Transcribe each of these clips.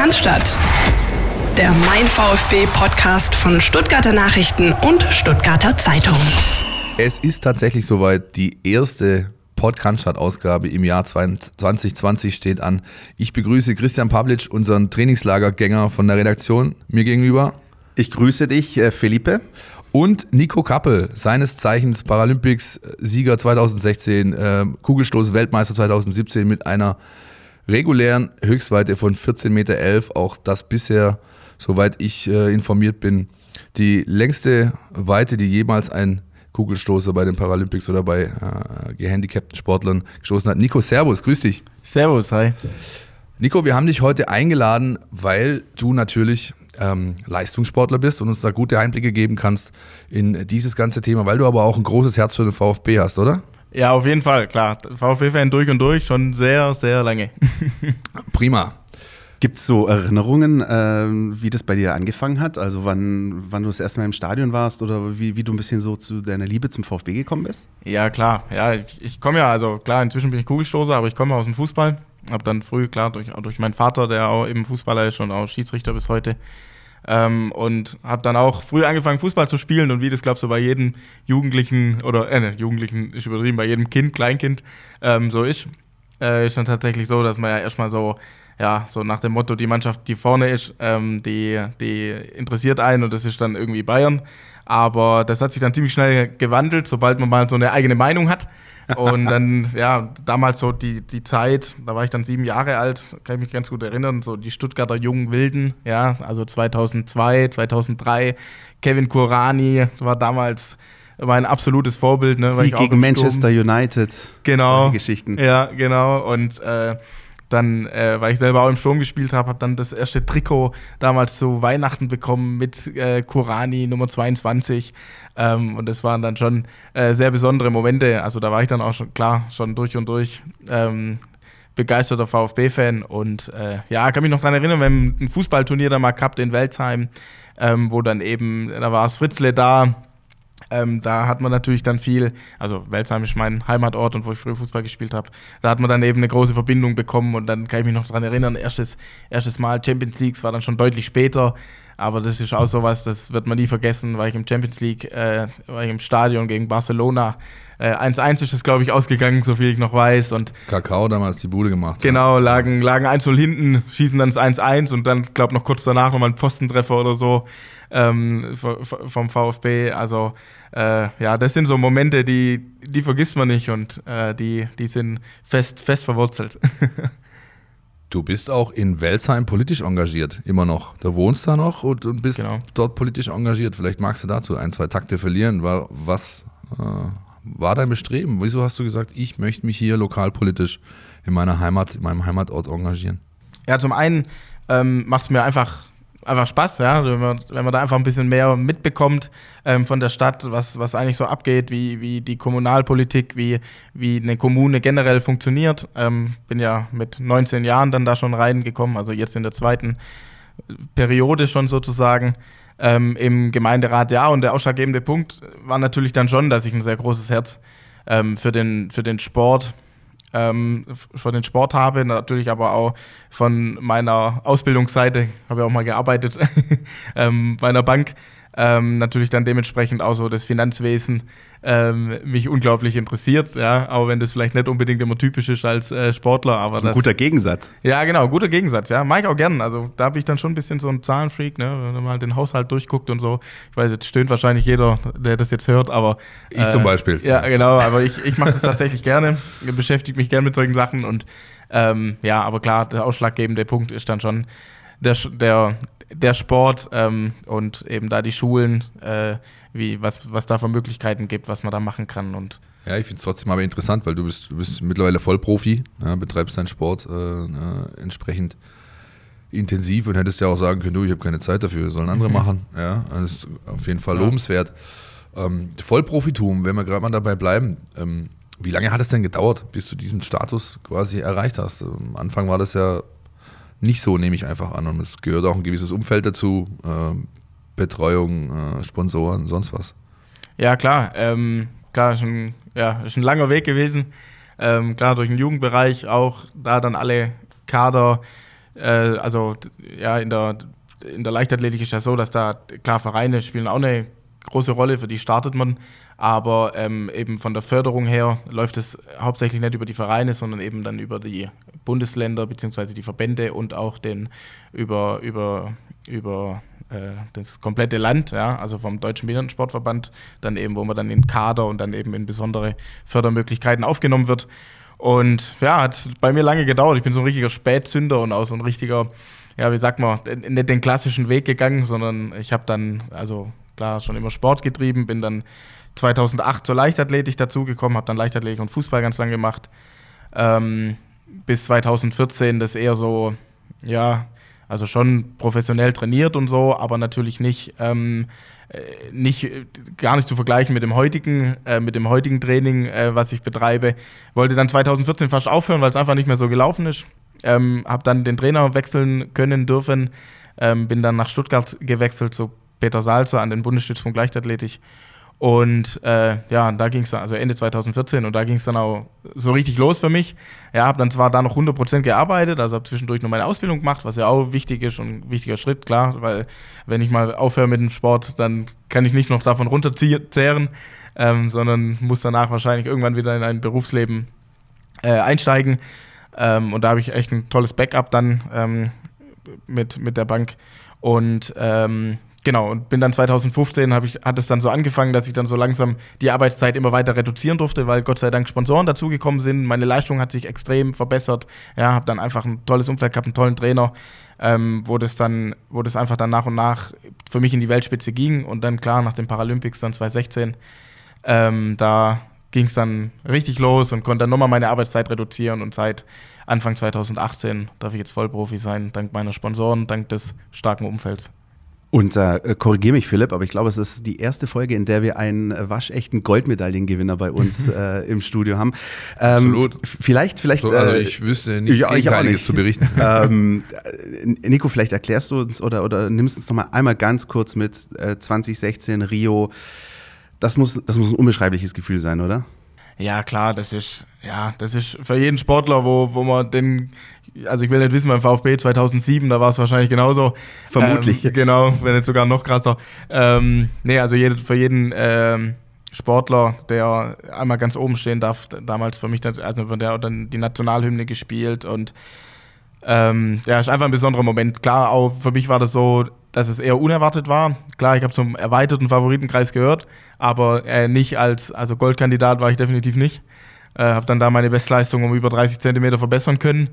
Cannstatt. Der Mein VfB Podcast von Stuttgarter Nachrichten und Stuttgarter Zeitung. Es ist tatsächlich soweit. Die erste Podcast-Ausgabe im Jahr 2020 steht an. Ich begrüße Christian Pavlic, unseren Trainingslagergänger von der Redaktion, mir gegenüber. Ich grüße dich, äh, Felipe. Und Nico Kappel, seines Zeichens Paralympics-Sieger 2016, äh, Kugelstoß-Weltmeister 2017 mit einer regulären Höchstweite von 14,11 Meter. Auch das bisher, soweit ich äh, informiert bin, die längste Weite, die jemals ein Kugelstoßer bei den Paralympics oder bei äh, gehandicapten Sportlern gestoßen hat. Nico, Servus, grüß dich. Servus, hi. Nico, wir haben dich heute eingeladen, weil du natürlich ähm, Leistungssportler bist und uns da gute Einblicke geben kannst in dieses ganze Thema, weil du aber auch ein großes Herz für den VfB hast, oder? Ja, auf jeden Fall, klar. VfB-Fan durch und durch, schon sehr, sehr lange. Prima. Gibt es so Erinnerungen, äh, wie das bei dir angefangen hat? Also wann, wann du das erste Mal im Stadion warst oder wie, wie du ein bisschen so zu deiner Liebe zum VfB gekommen bist? Ja, klar. Ja, ich, ich komme ja, also klar, inzwischen bin ich Kugelstoßer, aber ich komme aus dem Fußball. Hab dann früh, klar, durch, durch meinen Vater, der auch eben Fußballer ist und auch Schiedsrichter bis heute, ähm, und habe dann auch früh angefangen, Fußball zu spielen und wie das, glaube ich, so bei jedem Jugendlichen oder, äh, ne, Jugendlichen ist übertrieben, bei jedem Kind, Kleinkind ähm, so ist, äh, ist dann tatsächlich so, dass man ja erstmal so, ja, so nach dem Motto, die Mannschaft, die vorne ist, ähm, die, die interessiert einen und das ist dann irgendwie Bayern. Aber das hat sich dann ziemlich schnell gewandelt, sobald man mal so eine eigene Meinung hat. Und dann, ja, damals so die, die Zeit, da war ich dann sieben Jahre alt, kann ich mich ganz gut erinnern, so die Stuttgarter jungen Wilden, ja, also 2002, 2003, Kevin Kurani war damals mein absolutes Vorbild. Ne, Sieg gegen Manchester United. Genau. Geschichten. Ja, genau. Und äh, dann, äh, weil ich selber auch im Sturm gespielt habe, habe dann das erste Trikot damals zu Weihnachten bekommen mit äh, Kurani Nummer 22. Ähm, und das waren dann schon äh, sehr besondere Momente. Also da war ich dann auch schon, klar, schon durch und durch ähm, begeisterter VfB-Fan. Und äh, ja, kann mich noch daran erinnern, wir haben ein Fußballturnier da mal gehabt in Welzheim, ähm, wo dann eben, da war es Fritzle da, ähm, da hat man natürlich dann viel, also Welzheim ist mein Heimatort und wo ich früher Fußball gespielt habe, da hat man dann eben eine große Verbindung bekommen und dann kann ich mich noch daran erinnern, erstes, erstes Mal Champions League war dann schon deutlich später, aber das ist auch sowas, das wird man nie vergessen, weil ich im Champions League, äh, war ich im Stadion gegen Barcelona, 1-1 äh, ist es, glaube ich, ausgegangen, so viel ich noch weiß. Und Kakao damals die Bude gemacht. Genau, lagen, lagen 1-0 hinten, schießen dann das 1-1 und dann, glaube noch kurz danach nochmal ein Pfostentreffer oder so ähm, vom VfB. Also äh, ja, das sind so Momente, die, die vergisst man nicht und äh, die, die sind fest, fest verwurzelt. Du bist auch in Welsheim politisch engagiert, immer noch. Du wohnst da noch und, und bist genau. dort politisch engagiert. Vielleicht magst du dazu ein, zwei Takte verlieren. Was äh, war dein Bestreben? Wieso hast du gesagt, ich möchte mich hier lokalpolitisch in meiner Heimat, in meinem Heimatort engagieren? Ja, zum einen ähm, macht es mir einfach einfach Spaß, ja, wenn man, wenn man da einfach ein bisschen mehr mitbekommt ähm, von der Stadt, was, was eigentlich so abgeht, wie, wie die Kommunalpolitik, wie, wie eine Kommune generell funktioniert. Ähm, bin ja mit 19 Jahren dann da schon reingekommen, also jetzt in der zweiten Periode schon sozusagen ähm, im Gemeinderat. Ja, und der ausschlaggebende Punkt war natürlich dann schon, dass ich ein sehr großes Herz ähm, für, den, für den Sport ähm, von den Sport habe, natürlich aber auch von meiner Ausbildungsseite, habe ja auch mal gearbeitet. Ähm, bei einer Bank, ähm, natürlich dann dementsprechend auch so das Finanzwesen ähm, mich unglaublich interessiert, ja, auch wenn das vielleicht nicht unbedingt immer typisch ist als äh, Sportler, aber ein das, guter Gegensatz. Ja, genau, guter Gegensatz, ja, mag ich auch gern. Also da habe ich dann schon ein bisschen so ein Zahlenfreak, ne, wenn man mal den Haushalt durchguckt und so. Ich weiß, jetzt stöhnt wahrscheinlich jeder, der das jetzt hört, aber äh, ich zum Beispiel. Ja, genau, aber ich, ich mache das tatsächlich gerne, beschäftige mich gerne mit solchen Sachen und ähm, ja, aber klar, der ausschlaggebende Punkt ist dann schon der, der der Sport ähm, und eben da die Schulen, äh, wie, was, was da für Möglichkeiten gibt, was man da machen kann. Und ja, ich finde es trotzdem aber interessant, weil du bist, du bist mittlerweile Vollprofi, ja, betreibst deinen Sport äh, äh, entsprechend intensiv und hättest ja auch sagen können, du, ich habe keine Zeit dafür, sollen andere mhm. machen. Ja, das ist auf jeden Fall ja. lobenswert. Ähm, Vollprofitum, wenn wir gerade mal dabei bleiben, ähm, wie lange hat es denn gedauert, bis du diesen Status quasi erreicht hast? Am Anfang war das ja nicht so, nehme ich einfach an. Und es gehört auch ein gewisses Umfeld dazu, äh, Betreuung, äh, Sponsoren, sonst was. Ja, klar. Ähm, klar, ist ein, ja, ist ein langer Weg gewesen. Ähm, klar, durch den Jugendbereich auch da dann alle Kader äh, also ja, in der, in der Leichtathletik ist ja so, dass da, klar, Vereine spielen auch eine große Rolle, für die startet man. Aber ähm, eben von der Förderung her läuft es hauptsächlich nicht über die Vereine, sondern eben dann über die Bundesländer bzw. die Verbände und auch den über, über, über äh, das komplette Land, ja, also vom Deutschen Behindertensportverband, dann eben, wo man dann in Kader und dann eben in besondere Fördermöglichkeiten aufgenommen wird. Und ja, hat bei mir lange gedauert. Ich bin so ein richtiger Spätzünder und auch so ein richtiger, ja, wie sagt man, nicht den klassischen Weg gegangen, sondern ich habe dann, also klar, schon immer Sport getrieben, bin dann 2008 zur Leichtathletik dazugekommen, habe dann Leichtathletik und Fußball ganz lange gemacht. Ähm, bis 2014 das eher so, ja, also schon professionell trainiert und so, aber natürlich nicht, ähm, äh, nicht gar nicht zu vergleichen mit dem heutigen, äh, mit dem heutigen Training, äh, was ich betreibe. Wollte dann 2014 fast aufhören, weil es einfach nicht mehr so gelaufen ist. Ähm, habe dann den Trainer wechseln können dürfen, ähm, bin dann nach Stuttgart gewechselt zu Peter Salzer an den Bundesstützpunkt Leichtathletik und äh, ja, da ging es dann, also Ende 2014, und da ging es dann auch so richtig los für mich. Ja, habe dann zwar da noch 100% gearbeitet, also habe zwischendurch noch meine Ausbildung gemacht, was ja auch wichtig ist und ein wichtiger Schritt, klar, weil wenn ich mal aufhöre mit dem Sport, dann kann ich nicht noch davon runterzehren, ähm, sondern muss danach wahrscheinlich irgendwann wieder in ein Berufsleben äh, einsteigen. Ähm, und da habe ich echt ein tolles Backup dann ähm, mit, mit der Bank. Und ähm, Genau, und bin dann 2015, ich, hat es dann so angefangen, dass ich dann so langsam die Arbeitszeit immer weiter reduzieren durfte, weil Gott sei Dank Sponsoren dazugekommen sind. Meine Leistung hat sich extrem verbessert. Ja, habe dann einfach ein tolles Umfeld gehabt, einen tollen Trainer, ähm, wo, das dann, wo das einfach dann nach und nach für mich in die Weltspitze ging. Und dann klar, nach den Paralympics dann 2016, ähm, da ging es dann richtig los und konnte dann nochmal meine Arbeitszeit reduzieren. Und seit Anfang 2018 darf ich jetzt Vollprofi sein, dank meiner Sponsoren, dank des starken Umfelds. Und äh, korrigiere mich, Philipp, aber ich glaube, es ist die erste Folge, in der wir einen waschechten Goldmedaillengewinner bei uns äh, im Studio haben. Ähm, Absolut. Vielleicht, vielleicht. So, also äh, ich wüsste nichts ja, Gegenteiliges zu berichten. ähm, Nico, vielleicht erklärst du uns oder, oder nimmst uns noch mal einmal ganz kurz mit äh, 2016 Rio. Das muss, das muss ein unbeschreibliches Gefühl sein, oder? Ja, klar, das ist, ja, das ist für jeden Sportler, wo, wo man den also ich will nicht wissen, beim VfB 2007, da war es wahrscheinlich genauso. Vermutlich. Ähm, genau, wenn nicht sogar noch krasser. Ähm, nee, also jede, für jeden ähm, Sportler, der einmal ganz oben stehen darf, damals für mich, also von der dann die Nationalhymne gespielt und ähm, ja, ist einfach ein besonderer Moment. Klar, auch für mich war das so, dass es eher unerwartet war. Klar, ich habe zum erweiterten Favoritenkreis gehört, aber äh, nicht als, also Goldkandidat war ich definitiv nicht. Äh, habe dann da meine Bestleistung um über 30 Zentimeter verbessern können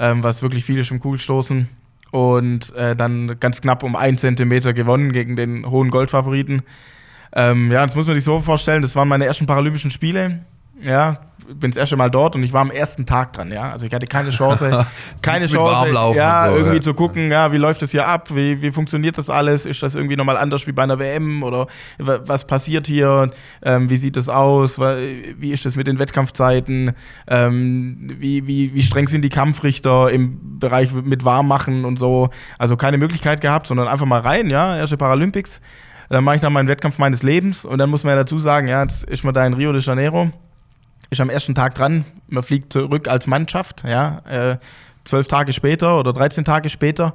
ähm, was wirklich viel ist im Kugelstoßen. Und äh, dann ganz knapp um einen Zentimeter gewonnen gegen den hohen Goldfavoriten. Ähm, ja, das muss man sich so vorstellen, das waren meine ersten Paralympischen Spiele. Ja, bin das erste Mal dort und ich war am ersten Tag dran, ja. Also ich hatte keine Chance, keine Chance, ja, so, irgendwie ja. zu gucken, ja, wie läuft das hier ab, wie, wie funktioniert das alles, ist das irgendwie nochmal anders wie bei einer WM oder was passiert hier, ähm, wie sieht das aus, wie ist das mit den Wettkampfzeiten, ähm, wie, wie, wie streng sind die Kampfrichter im Bereich mit Warmmachen und so. Also keine Möglichkeit gehabt, sondern einfach mal rein, ja, erste Paralympics. Dann mache ich dann meinen Wettkampf meines Lebens und dann muss man ja dazu sagen, ja, jetzt ist man da in Rio de Janeiro ist am ersten Tag dran, man fliegt zurück als Mannschaft, ja, äh, zwölf Tage später oder 13 Tage später.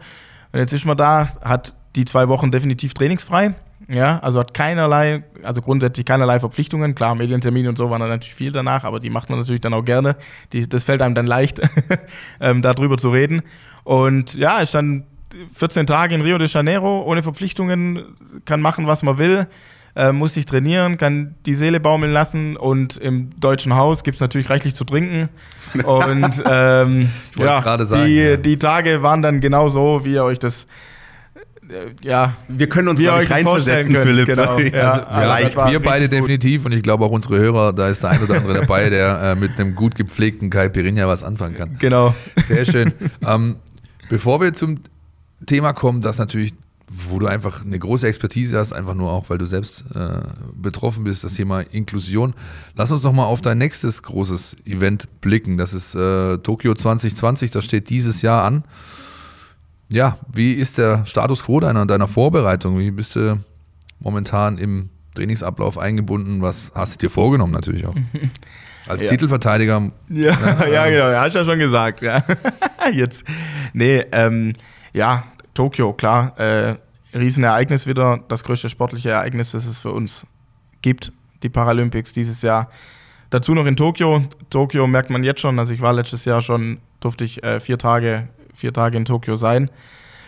Und jetzt ist man da, hat die zwei Wochen definitiv trainingsfrei. Ja, also hat keinerlei, also grundsätzlich keinerlei Verpflichtungen. Klar, Medientermine und so waren dann natürlich viel danach, aber die macht man natürlich dann auch gerne. Die, das fällt einem dann leicht, ähm, darüber zu reden. Und ja, ist dann 14 Tage in Rio de Janeiro ohne Verpflichtungen, kann machen, was man will äh, muss sich trainieren, kann die Seele baumeln lassen und im deutschen Haus gibt es natürlich reichlich zu trinken. Und ähm, ja, sagen, die, ja. die Tage waren dann genau so, wie ihr euch das äh, ja, wir können uns mal reinversetzen, Philipp. Genau. Ja, also, vielleicht. Wir beide definitiv und ich glaube auch unsere Hörer, da ist der ein oder andere dabei, der äh, mit einem gut gepflegten Kai Pirinha was anfangen kann. Genau. Sehr schön. ähm, bevor wir zum Thema kommen, das natürlich wo du einfach eine große Expertise hast, einfach nur auch, weil du selbst äh, betroffen bist, das Thema Inklusion. Lass uns noch mal auf dein nächstes großes Event blicken. Das ist äh, Tokio 2020, das steht dieses Jahr an. Ja, wie ist der Status quo deiner, deiner Vorbereitung? Wie bist du momentan im Trainingsablauf eingebunden? Was hast du dir vorgenommen natürlich auch? Als Ja. Titelverteidiger, Ja, ja, genau, ja, hast ja schon gesagt, ja. Jetzt. Nee, ähm, ja, Tokio, klar, äh, Riesenereignis wieder, das größte sportliche Ereignis, das es für uns gibt, die Paralympics dieses Jahr. Dazu noch in Tokio. Tokio merkt man jetzt schon, also ich war letztes Jahr schon, durfte ich äh, vier Tage, vier Tage in Tokio sein.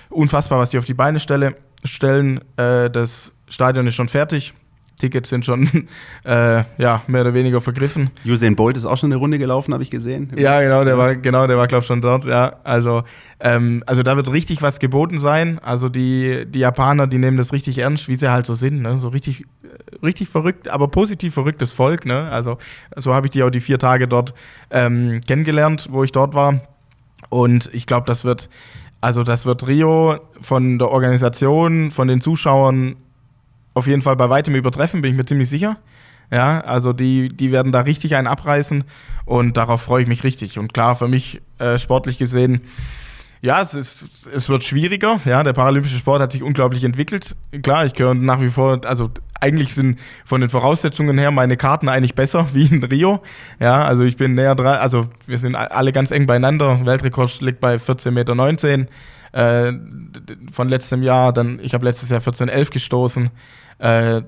Unfassbar, was die auf die Beine stelle, stellen. Äh, das Stadion ist schon fertig. Tickets sind schon äh, ja, mehr oder weniger vergriffen. Usain Bolt ist auch schon eine Runde gelaufen, habe ich gesehen. Ja, genau, der war, genau, der war, glaube ich, schon dort, ja. Also, ähm, also da wird richtig was geboten sein. Also die, die Japaner, die nehmen das richtig ernst, wie sie halt so sind, ne? So richtig, äh, richtig verrückt, aber positiv verrücktes Volk, ne? Also, so habe ich die auch die vier Tage dort ähm, kennengelernt, wo ich dort war. Und ich glaube, das wird, also das wird Rio von der Organisation, von den Zuschauern auf jeden Fall bei weitem übertreffen, bin ich mir ziemlich sicher. Ja, also die, die werden da richtig einen abreißen und darauf freue ich mich richtig. Und klar, für mich äh, sportlich gesehen, ja, es, ist, es wird schwieriger. Ja, der paralympische Sport hat sich unglaublich entwickelt. Klar, ich gehöre nach wie vor, also eigentlich sind von den Voraussetzungen her meine Karten eigentlich besser wie in Rio. Ja, also ich bin näher dran, also wir sind alle ganz eng beieinander. Weltrekord liegt bei 14,19 Meter äh, von letztem Jahr. Dann, ich habe letztes Jahr 14,11 gestoßen. Äh,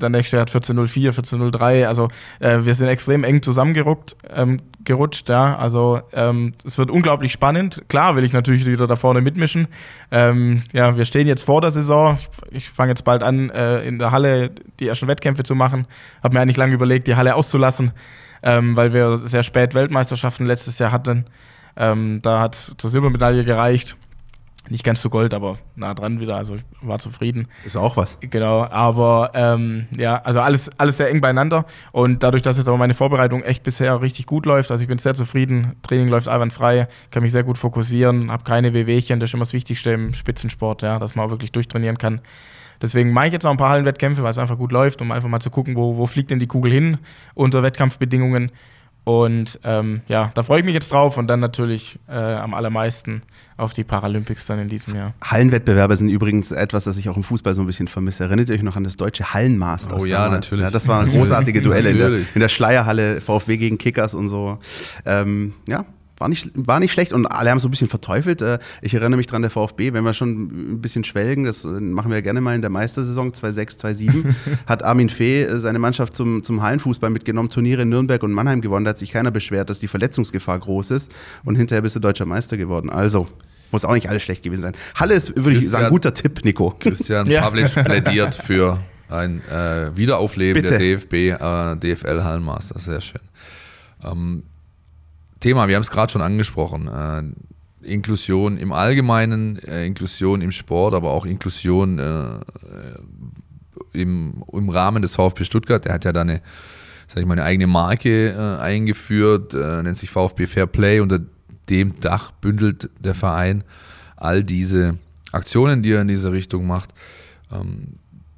der nächste hat 14.04, 14.03. Also äh, wir sind extrem eng zusammengeruckt, ähm, gerutscht, ja. Also ähm, es wird unglaublich spannend. Klar will ich natürlich wieder da vorne mitmischen. Ähm, ja, wir stehen jetzt vor der Saison. Ich, ich fange jetzt bald an, äh, in der Halle die ersten Wettkämpfe zu machen. Habe mir eigentlich lange überlegt, die Halle auszulassen, ähm, weil wir sehr spät Weltmeisterschaften letztes Jahr hatten. Ähm, da hat zur Silbermedaille gereicht. Nicht ganz zu Gold, aber nah dran wieder. Also ich war zufrieden. Ist auch was. Genau, aber ähm, ja, also alles, alles sehr eng beieinander. Und dadurch, dass jetzt aber meine Vorbereitung echt bisher richtig gut läuft, also ich bin sehr zufrieden, Training läuft einwandfrei, kann mich sehr gut fokussieren, habe keine Wehwehchen, das ist immer das Wichtigste im Spitzensport, ja, dass man auch wirklich durchtrainieren kann. Deswegen mache ich jetzt auch ein paar Hallenwettkämpfe, weil es einfach gut läuft, um einfach mal zu gucken, wo, wo fliegt denn die Kugel hin unter Wettkampfbedingungen. Und ähm, ja, da freue ich mich jetzt drauf und dann natürlich äh, am allermeisten auf die Paralympics dann in diesem Jahr. Hallenwettbewerbe sind übrigens etwas, das ich auch im Fußball so ein bisschen vermisse. Erinnert ihr euch noch an das deutsche Hallenmasters? Oh ja, damals? natürlich. Ja, das waren großartige Duelle in der, in der Schleierhalle, VfB gegen Kickers und so. Ähm, ja, war nicht, war nicht schlecht und alle haben so ein bisschen verteufelt. Äh, Ich erinnere mich dran, der VfB, wenn wir schon ein bisschen schwelgen, das äh, machen wir gerne mal in der Meistersaison 2006, 2007, hat Armin Fee äh, seine Mannschaft zum, zum Hallenfußball mitgenommen, Turniere in Nürnberg und Mannheim gewonnen. Da hat sich keiner beschwert, dass die Verletzungsgefahr groß ist und hinterher bist du deutscher Meister geworden. Also, muss auch nicht alles schlecht gewesen sein. Halle ist, würde ich sagen, Christian- guter Tipp, Nico. Christian Ja. Pavlic plädiert für ein äh, Wiederaufleben Bitte. der DFB, äh, DFL Hallenmaster. Sehr schön. Ähm, Thema, wir haben es gerade schon angesprochen. Äh, Inklusion im Allgemeinen, äh, Inklusion im Sport, aber auch Inklusion äh, äh, im, im Rahmen des VfB Stuttgart. Der hat ja da eine, sag ich mal, eine eigene Marke äh, eingeführt, nennt sich VfB Fair Play. Unter dem Dach bündelt der Verein all diese Aktionen, die er in diese Richtung macht. Ähm,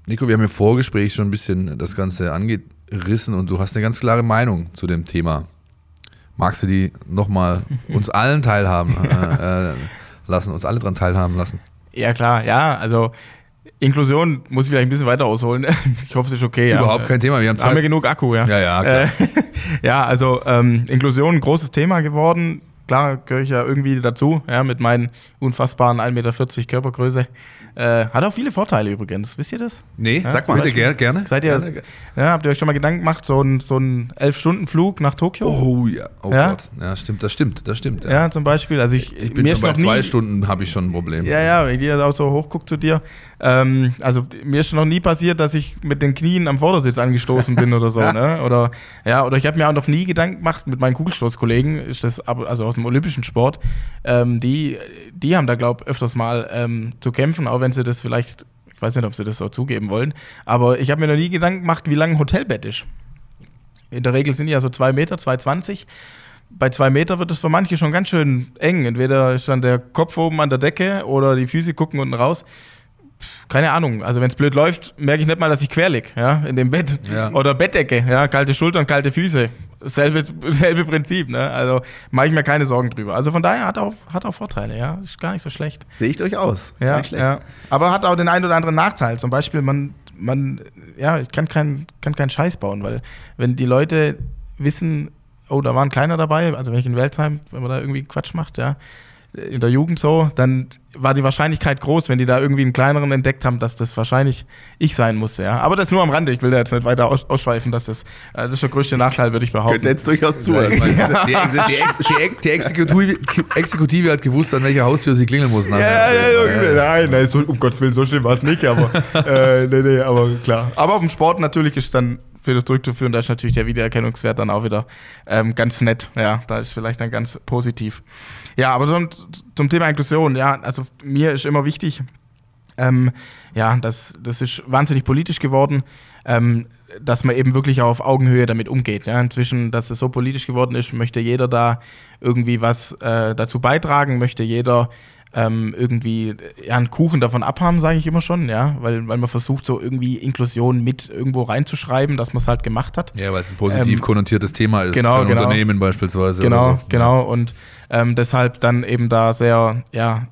Nico, wir haben im Vorgespräch schon ein bisschen das Ganze angerissen und du hast eine ganz klare Meinung zu dem Thema. Magst du die nochmal uns allen teilhaben äh, äh, lassen, uns alle dran teilhaben lassen? Ja, klar, ja, also Inklusion muss ich vielleicht ein bisschen weiter ausholen. Ich hoffe, es ist okay. Überhaupt ja. kein Thema, wir haben Haben wir Zeit. genug Akku, ja. Ja, ja, klar. Äh, ja, also ähm, Inklusion, ein großes Thema geworden. Klar, gehöre ich ja irgendwie dazu, ja, mit meinen unfassbaren 1,40 Meter Körpergröße. Äh, hat auch viele Vorteile übrigens, wisst ihr das? Nee, Ja, sag mal, bitte Beispiel. gerne. Seid ihr, Gerne. ja, habt ihr euch schon mal Gedanken gemacht, so ein, so ein 11-Stunden-Flug nach Tokio? Oh ja, oh Ja? Gott. Ja, stimmt, das stimmt, das stimmt. Ja, zum Beispiel. Also ich, Ich bin mir schon ist bei noch nie, zwei Stunden, habe ich schon ein Problem. Ja, ja, wenn die das auch so hochguckt zu dir. Ähm, also mir ist schon noch nie passiert, dass ich mit den Knien am Vordersitz angestoßen bin oder so. ne? Oder ja, oder ich habe mir auch noch nie Gedanken gemacht mit meinen Kugelstoßkollegen, ist das also aus dem olympischen Sport. Ähm, die, die haben da glaube öfters mal ähm, zu kämpfen, auch wenn sie das vielleicht, ich weiß nicht, ob sie das so zugeben wollen. Aber ich habe mir noch nie Gedanken gemacht, wie lang ein Hotelbett ist. In der Regel sind die ja so zwei Meter, 2,20 bei zwei Meter wird es für manche schon ganz schön eng. Entweder ist dann der Kopf oben an der Decke oder die Füße gucken unten raus. Keine Ahnung. Also wenn es blöd läuft, merke ich nicht mal, dass ich quer lieg, ja, in dem Bett. Ja. Oder Bettdecke, ja, kalte Schultern, kalte Füße. Selbe, selbe Prinzip, ne? Also mache ich mir keine Sorgen drüber. Also von daher hat auch, hat auch Vorteile, ja. Ist gar nicht so schlecht. Sehe ich durchaus. Ja, Nicht schlecht. ja. Aber hat auch den einen oder anderen Nachteil. Zum Beispiel, man, man, ja, ich kann keinen kann keinen Scheiß bauen, weil wenn die Leute wissen, oh, da war ein Kleiner dabei, also wenn ich in Welzheim, wenn man da irgendwie Quatsch macht, ja, in der Jugend so, dann war die Wahrscheinlichkeit groß, wenn die da irgendwie einen kleineren entdeckt haben, dass das wahrscheinlich ich sein musste. Ja. Aber das nur am Rande. Ich will da jetzt nicht weiter aus ausschweifen, dass das, äh, das ist der größte Nachteil, würde ich behaupten. Könnte jetzt durchaus zuhören. Ja, die, die, die, die, Exekutive, Exekutive, hat gewusst, an welcher Haustür sie klingeln muss. Nachher. Ja, ja, ja, Nein, nein, so, um Gottes Willen, so schlimm war es nicht, aber, äh, nee, nee, aber klar. Aber auf dem Sport natürlich ist dann wieder zurückzuführen, da ist natürlich der Wiedererkennungswert dann auch wieder ähm, ganz nett. Ja, da ist vielleicht dann ganz positiv. Ja, aber zum, zum Thema Inklusion, ja, also mir ist immer wichtig, ähm, ja, das, das ist wahnsinnig politisch geworden, ähm, dass man eben wirklich auf Augenhöhe damit umgeht. Ja. Inzwischen, dass es so politisch geworden ist, möchte jeder da irgendwie was äh, dazu beitragen, möchte jeder ähm, irgendwie ja, einen Kuchen davon abhaben, sage ich immer schon, ja, weil, weil man versucht, so irgendwie Inklusion mit irgendwo reinzuschreiben, dass man es halt gemacht hat. Ja, weil es ein positiv ähm, konnotiertes Thema ist genau, für ein genau. Unternehmen beispielsweise. Genau, so. genau. Und ähm, deshalb dann eben da sehr, ja,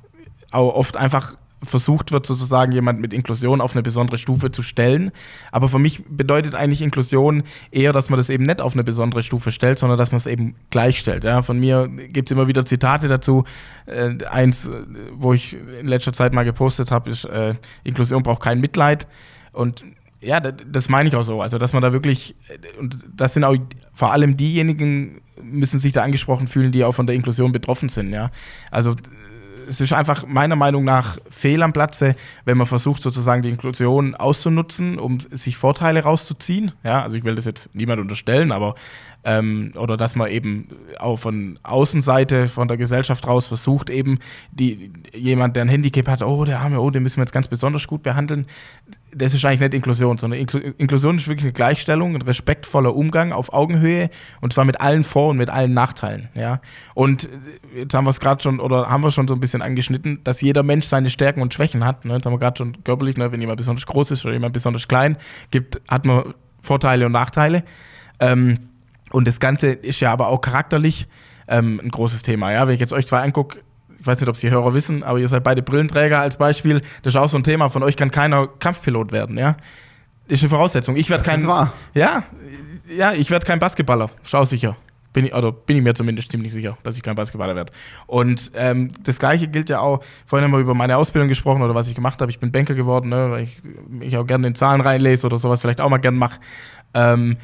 auch oft einfach versucht wird, sozusagen jemand mit Inklusion auf eine besondere Stufe zu stellen. Aber für mich bedeutet eigentlich Inklusion eher, dass man das eben nicht auf eine besondere Stufe stellt, sondern dass man es eben gleichstellt. Ja, von mir gibt es immer wieder Zitate dazu. Äh, eins, wo ich in letzter Zeit mal gepostet habe, ist, äh, Inklusion braucht kein Mitleid. Und ja, das meine ich auch so. Also, dass man da wirklich, und das sind auch vor allem diejenigen, müssen sich da angesprochen fühlen, die auch von der Inklusion betroffen sind. Ja, also es ist einfach meiner Meinung nach fehl am Platze, wenn man versucht, sozusagen die Inklusion auszunutzen, um sich Vorteile rauszuziehen. Ja, also ich will das jetzt niemand unterstellen, aber ähm, oder dass man eben auch von Außenseite, von der Gesellschaft raus versucht, eben die, jemand, der ein Handicap hat, oh, der arme, oh, den müssen wir jetzt ganz besonders gut behandeln. Das ist eigentlich nicht Inklusion, sondern Inklu Inklusion ist wirklich eine Gleichstellung, ein respektvoller Umgang auf Augenhöhe und zwar mit allen Vor- und mit allen Nachteilen. Ja? Und jetzt haben wir es gerade schon, oder haben wir schon so ein bisschen angeschnitten, dass jeder Mensch seine Stärken und Schwächen hat. Ne? Jetzt haben wir gerade schon körperlich, ne? wenn jemand besonders groß ist oder jemand besonders klein, gibt, hat man Vorteile und Nachteile. Ähm, und das Ganze ist ja aber auch charakterlich ähm, ein großes Thema. Ja? Wenn ich jetzt euch zwei angucke, ich weiß nicht, ob es die Hörer wissen, aber ihr seid beide Brillenträger als Beispiel. Das ist auch so ein Thema. Von euch kann keiner Kampfpilot werden, ja? Das ist eine Voraussetzung. Ich werde kein. Ist wahr. Ja, ja, ich werde kein Basketballer. Schau sicher. Bin ich, oder bin ich mir zumindest ziemlich sicher, dass ich kein Basketballer werde. Und ähm, das Gleiche gilt ja auch, vorhin haben wir über meine Ausbildung gesprochen oder was ich gemacht habe. Ich bin Banker geworden, ne, weil ich mich auch gerne in Zahlen reinlese oder sowas vielleicht auch mal gern mache. Ähm,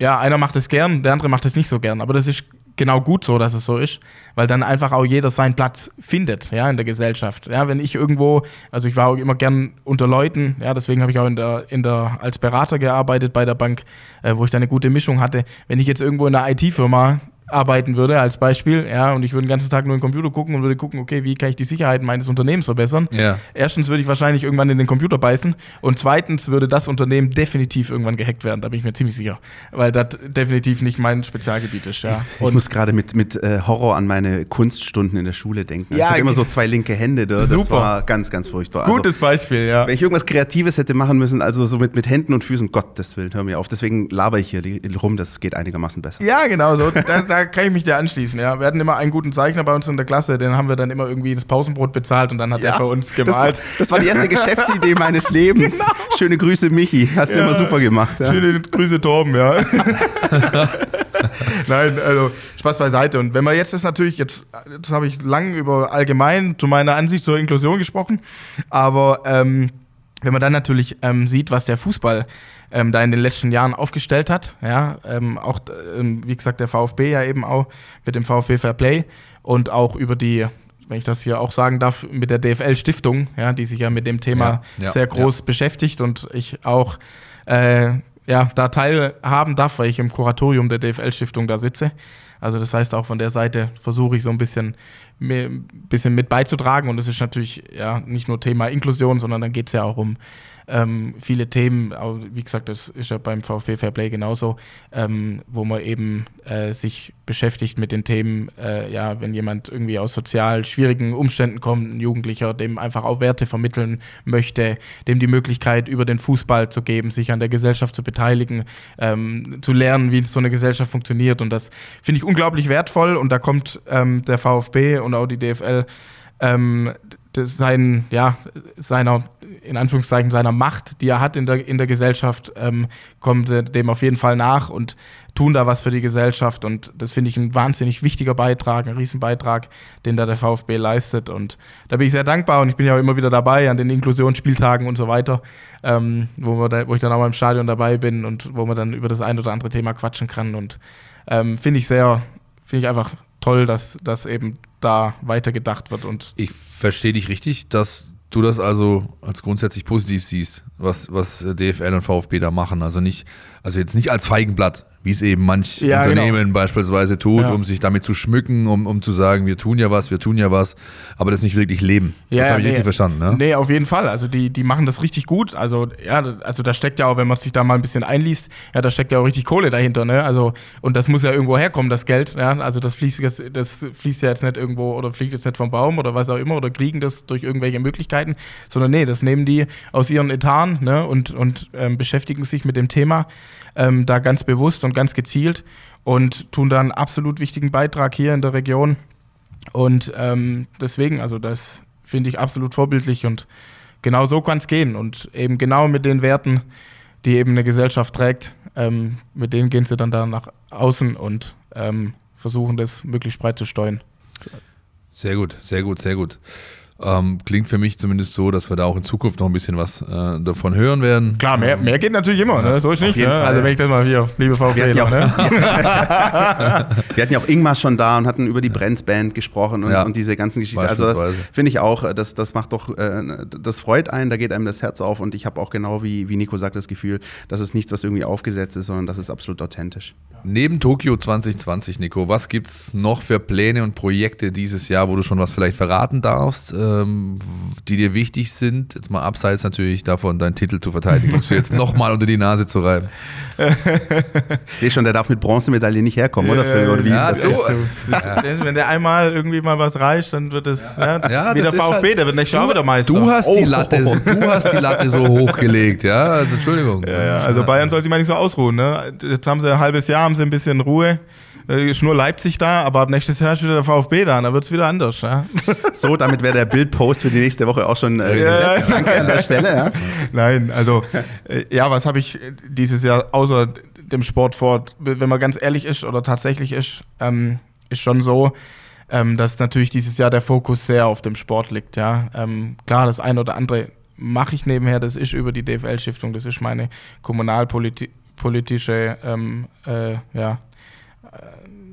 ja, einer macht es gern, der andere macht es nicht so gern. Aber das ist genau gut so, dass es so ist, weil dann einfach auch jeder seinen Platz findet, ja, in der Gesellschaft. Ja, wenn ich irgendwo, also ich war auch immer gern unter Leuten, ja, deswegen habe ich auch in der, in der, als Berater gearbeitet bei der Bank, äh, wo ich da eine gute Mischung hatte. Wenn ich jetzt irgendwo in einer IT-Firma arbeiten würde, als Beispiel, ja, und ich würde den ganzen Tag nur in den Computer gucken und würde gucken, okay, wie kann ich die Sicherheit meines Unternehmens verbessern? Ja. Erstens würde ich wahrscheinlich irgendwann in den Computer beißen und zweitens würde das Unternehmen definitiv irgendwann gehackt werden, da bin ich mir ziemlich sicher, weil das definitiv nicht mein Spezialgebiet ist, ja. Ich Und muss gerade mit, mit äh, Horror an meine Kunststunden in der Schule denken. Ja, ich hatte immer so zwei linke Hände, das Super. war ganz, ganz furchtbar. gutes Beispiel, ja. Wenn ich irgendwas Kreatives hätte machen müssen, also so mit, mit Händen und Füßen, Gottes Willen, hör mir auf. Deswegen laber ich hier rum, das geht einigermaßen besser. Ja, genau so. Da, da kann ich mich dir anschließen. Ja. Wir hatten immer einen guten Zeichner bei uns in der Klasse, den haben wir dann immer irgendwie das Pausenbrot bezahlt und dann hat er für uns das, gemalt. das war die erste Geschäftsidee meines Lebens. Schöne Grüße, Michi. Hast du Ja. immer super gemacht. Ja. Schöne Grüße, Torben, ja. Nein, also Spaß beiseite. Und wenn man jetzt das natürlich, jetzt, das habe ich lang über allgemein zu meiner Ansicht zur Inklusion gesprochen, aber ähm, wenn man dann natürlich ähm, sieht, was der Fußball ähm, da in den letzten Jahren aufgestellt hat, ja, ähm, auch, ähm, wie gesagt, der VfB ja eben auch mit dem VfB Fair Play und auch über die, wenn ich das hier auch sagen darf, mit der DFL-Stiftung, ja, die sich ja mit dem Thema Ja, ja, sehr groß beschäftigt und ich auch äh, ja, da teilhaben darf, weil ich im Kuratorium der DFL-Stiftung da sitze. Also das heißt, auch von der Seite versuche ich so ein bisschen, ein bisschen mit beizutragen. Und es ist natürlich ja nicht nur Thema Inklusion, sondern dann geht es ja auch um ähm, viele Themen, auch, wie gesagt, das ist ja beim VfB Fairplay genauso, ähm, wo man eben äh, sich beschäftigt mit den Themen, äh, ja, wenn jemand irgendwie aus sozial schwierigen Umständen kommt, ein Jugendlicher, dem einfach auch Werte vermitteln möchte, dem die Möglichkeit über den Fußball zu geben, sich an der Gesellschaft zu beteiligen, ähm, zu lernen, wie so eine Gesellschaft funktioniert. Und das finde ich unglaublich wertvoll. Und da kommt ähm, der VfB und auch die DFL ähm, sein, ja, seiner in Anführungszeichen seiner Macht, die er hat in der, in der Gesellschaft, ähm, kommen dem auf jeden Fall nach und tun da was für die Gesellschaft. Und das finde ich ein wahnsinnig wichtiger Beitrag, ein Riesenbeitrag, den da der VfB leistet. Und da bin ich sehr dankbar und ich bin ja auch immer wieder dabei an den Inklusionsspieltagen und so weiter, ähm, wo, da, wo ich dann auch mal im Stadion dabei bin und wo man dann über das ein oder andere Thema quatschen kann. Und ähm, finde ich sehr, finde ich einfach toll, dass das eben da weitergedacht wird. Und ich verstehe dich richtig, dass du das also als grundsätzlich positiv siehst, was, was DFL und VfB da machen. Also nicht, also jetzt nicht als Feigenblatt, wie es eben manch ja, genau. Unternehmen genau. beispielsweise tut, ja. um sich damit zu schmücken, um, um zu sagen, wir tun ja was, wir tun ja was, aber das nicht wirklich leben. Ja, das habe ich nee, richtig verstanden. Ne? Nee, auf jeden Fall. Also die, die machen das richtig gut. Also ja, also da steckt ja auch, wenn man sich da mal ein bisschen einliest, ja, da steckt ja auch richtig Kohle dahinter. Ne? Also und das muss ja irgendwo herkommen, das Geld. Ja? Also das fließt, das, das fließt ja jetzt nicht irgendwo oder fliegt jetzt nicht vom Baum oder was auch immer oder kriegen das durch irgendwelche Möglichkeiten, sondern nee, das nehmen die aus ihren Etanen ne? und, und ähm, beschäftigen sich mit dem Thema ähm, da ganz bewusst und ganz gezielt und tun da einen absolut wichtigen Beitrag hier in der Region. Und ähm, deswegen, also das finde ich absolut vorbildlich und genau so kann es gehen. Und eben genau mit den Werten, die eben eine Gesellschaft trägt, ähm, mit denen gehen sie dann da nach außen und ähm, versuchen das möglichst breit zu steuern. Sehr gut, sehr gut, sehr gut. Ähm, klingt für mich zumindest so, dass wir da auch in Zukunft noch ein bisschen was äh, davon hören werden. Klar, mehr, mehr geht natürlich immer, ne? so ist nicht. Ne? Also wenn ich das mal hier, liebe VfB, wir, ne? wir hatten ja auch Ingmar schon da und hatten über die Brenz Band gesprochen und, ja. und diese ganzen Geschichten. Also das finde ich auch, äh, das, das macht doch, äh, das freut einen, da geht einem das Herz auf und ich habe auch genau wie, wie Nico sagt das Gefühl, dass es nichts, was irgendwie aufgesetzt ist, sondern das ist absolut authentisch. Neben Tokio 2020, Nico, was gibt es noch für Pläne und Projekte dieses Jahr, wo du schon was vielleicht verraten darfst? Ähm, die dir wichtig sind, jetzt mal abseits natürlich davon, deinen Titel zu verteidigen, um du jetzt nochmal unter die Nase zu reiben? Ich sehe schon, der darf mit Bronzemedaille nicht herkommen, oder Phil? Oder wie ja, ist das? So, ja. Wenn der einmal irgendwie mal was reicht, dann wird es ja. ja wie der VfB, halt, der wird nicht schon wieder Meister. Du hast, die oh. Latte, oh. du hast die Latte so hochgelegt, ja? Also Entschuldigung. Ja, also Bayern soll sich mal nicht so ausruhen. Ne? Jetzt haben sie ein halbes Jahr, haben sie ein bisschen Ruhe. Äh, ist nur Leipzig da, aber ab nächstes Jahr ist wieder der VfB da, da wird es wieder anders. Ja? So, damit wäre der Bildpost für die nächste Woche auch schon äh, gesetzt. Danke an der Stelle. Ja? Nein, also äh, ja, was habe ich dieses Jahr außer dem Sport vor? Wenn man ganz ehrlich ist oder tatsächlich ist, ähm, ist schon so, ähm, dass natürlich dieses Jahr der Fokus sehr auf dem Sport liegt. Ja? Ähm, klar, das eine oder andere mache ich nebenher, das ist über die DFL-Stiftung, das ist meine kommunalpolitische ähm, äh, ja,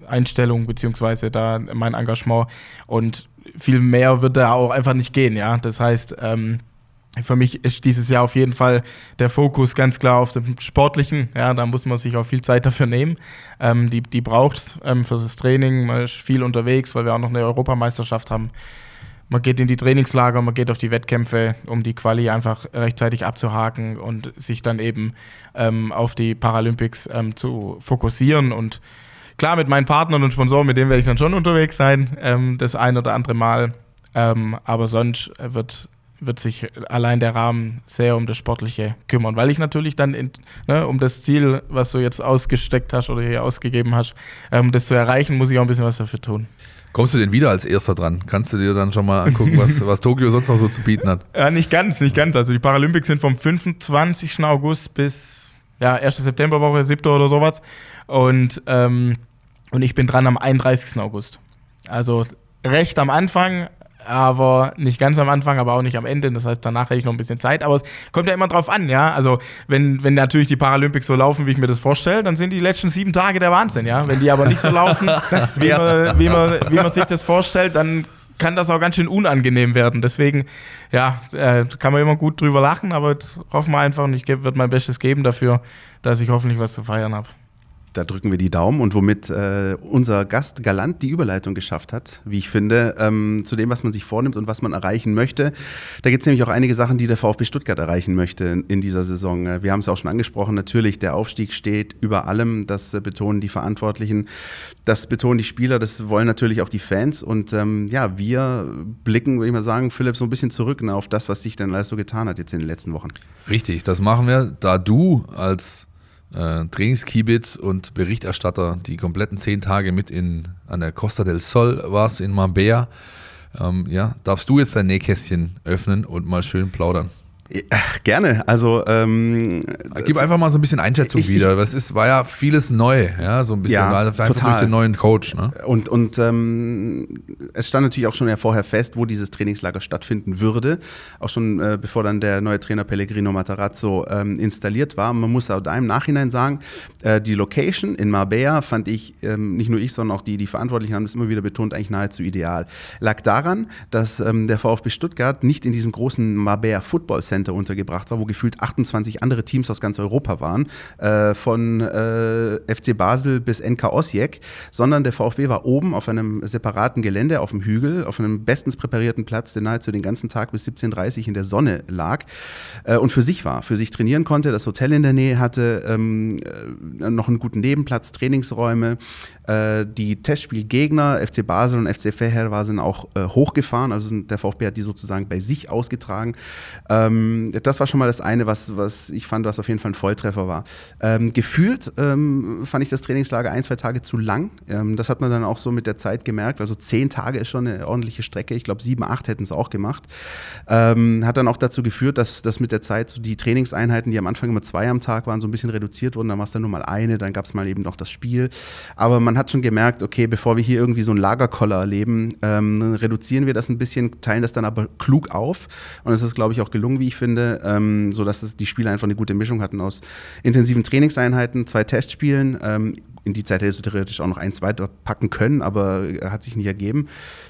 Einstellung beziehungsweise da mein Engagement und viel mehr wird da auch einfach nicht gehen, ja. Das heißt, ähm, für mich ist dieses Jahr auf jeden Fall der Fokus ganz klar auf dem Sportlichen. Ja, da muss man sich auch viel Zeit dafür nehmen. Ähm, die die braucht es ähm, für das Training. Man ist viel unterwegs, weil wir auch noch eine Europameisterschaft haben. Man geht in die Trainingslager, man geht auf die Wettkämpfe, um die Quali einfach rechtzeitig abzuhaken und sich dann eben ähm, auf die Paralympics ähm, zu fokussieren und Klar, mit meinen Partnern und Sponsoren, mit denen werde ich dann schon unterwegs sein, ähm, das ein oder andere Mal. Ähm, aber sonst wird, wird sich allein der Rahmen sehr um das Sportliche kümmern, weil ich natürlich dann in, ne, um das Ziel, was du jetzt ausgesteckt hast oder hier ausgegeben hast, ähm, das zu erreichen, muss ich auch ein bisschen was dafür tun. Kommst du denn wieder als Erster dran? Kannst du dir dann schon mal angucken, was, was Tokio sonst noch so zu bieten hat? Ja, nicht ganz, nicht ganz. Also die Paralympics sind vom 25. August bis ja, 1. Septemberwoche, 7. oder sowas. Und ähm, und ich bin dran am 31. August. Also recht am Anfang, aber nicht ganz am Anfang, aber auch nicht am Ende. Das heißt, danach hätte ich noch ein bisschen Zeit. Aber es kommt ja immer drauf an, ja. Also, wenn, wenn natürlich die Paralympics so laufen, wie ich mir das vorstelle, dann sind die letzten sieben Tage der Wahnsinn, ja. Wenn die aber nicht so laufen, wie, man, wie, man, wie man sich das vorstellt, dann kann das auch ganz schön unangenehm werden. Deswegen, ja, äh, kann man immer gut drüber lachen, aber jetzt hoffen wir einfach und ich werde mein Bestes geben dafür, dass ich hoffentlich was zu feiern habe. Da drücken wir die Daumen und womit äh, unser Gast galant die Überleitung geschafft hat, wie ich finde, ähm, zu dem, was man sich vornimmt und was man erreichen möchte. Da gibt es nämlich auch einige Sachen, die der VfB Stuttgart erreichen möchte in, dieser Saison. Äh, wir haben es auch schon angesprochen, natürlich, der Aufstieg steht über allem. Das äh, betonen die Verantwortlichen, das betonen die Spieler, das wollen natürlich auch die Fans. Und ähm, ja, wir blicken, würde ich mal sagen, Philipp, so ein bisschen zurück ne, auf das, was sich denn alles so getan hat jetzt in den letzten Wochen. Richtig, das machen wir, da du als äh, Trainingskiebitz und Berichterstatter die kompletten zehn Tage mit in, an der Costa del Sol warst, in Marbella. Ähm, ja, darfst du jetzt dein Nähkästchen öffnen und mal schön plaudern? Gerne. Also ähm, gib einfach mal so ein bisschen Einschätzung ich, wieder. Das ist, war ja vieles neu, ja, so ein bisschen ja, war einfach total. durch den neuen Coach. Ne? Und, und ähm, es stand natürlich auch schon ja vorher fest, wo dieses Trainingslager stattfinden würde, auch schon äh, bevor dann der neue Trainer Pellegrino Matarazzo ähm, installiert war. Man muss auch da im Nachhinein sagen, äh, die Location in Marbella fand ich, ähm, nicht nur ich, sondern auch die, die Verantwortlichen haben das immer wieder betont, eigentlich nahezu ideal. Lag daran, dass ähm, der VfB Stuttgart nicht in diesem großen Marbella Football Center Center untergebracht war, wo gefühlt 28 andere Teams aus ganz Europa waren, äh, von äh, FC Basel bis NK Osijek, sondern der VfB war oben auf einem separaten Gelände auf dem Hügel, auf einem bestens präparierten Platz, der nahezu den ganzen Tag bis 17.30 Uhr in der Sonne lag äh, und für sich war, für sich trainieren konnte, das Hotel in der Nähe hatte, ähm, äh, noch einen guten Nebenplatz, Trainingsräume, äh, die Testspielgegner, FC Basel und FC Feher, sind auch äh, hochgefahren, also der VfB hat die sozusagen bei sich ausgetragen. Ähm, das war schon mal das eine, was, was ich fand, was auf jeden Fall ein Volltreffer war. Ähm, gefühlt ähm, fand ich das Trainingslager ein, zwei Tage zu lang. Ähm, das hat man dann auch so mit der Zeit gemerkt. Also zehn Tage ist schon eine ordentliche Strecke. Ich glaube, sieben, acht hätten es auch gemacht. Ähm, hat dann auch dazu geführt, dass, dass mit der Zeit so die Trainingseinheiten, die am Anfang immer zwei am Tag waren, so ein bisschen reduziert wurden. Dann war es dann nur mal eine, dann gab es mal eben noch das Spiel. Aber man hat schon gemerkt, okay, bevor wir hier irgendwie so einen Lagerkoller erleben, ähm, reduzieren wir das ein bisschen, teilen das dann aber klug auf. Und es ist, glaube ich, auch gelungen, wie ich finde, ähm, sodass es die Spieler einfach eine gute Mischung hatten aus intensiven Trainingseinheiten, zwei Testspielen, ähm, in die Zeit hättest du theoretisch auch noch eins weiter packen können, aber hat sich nicht ergeben.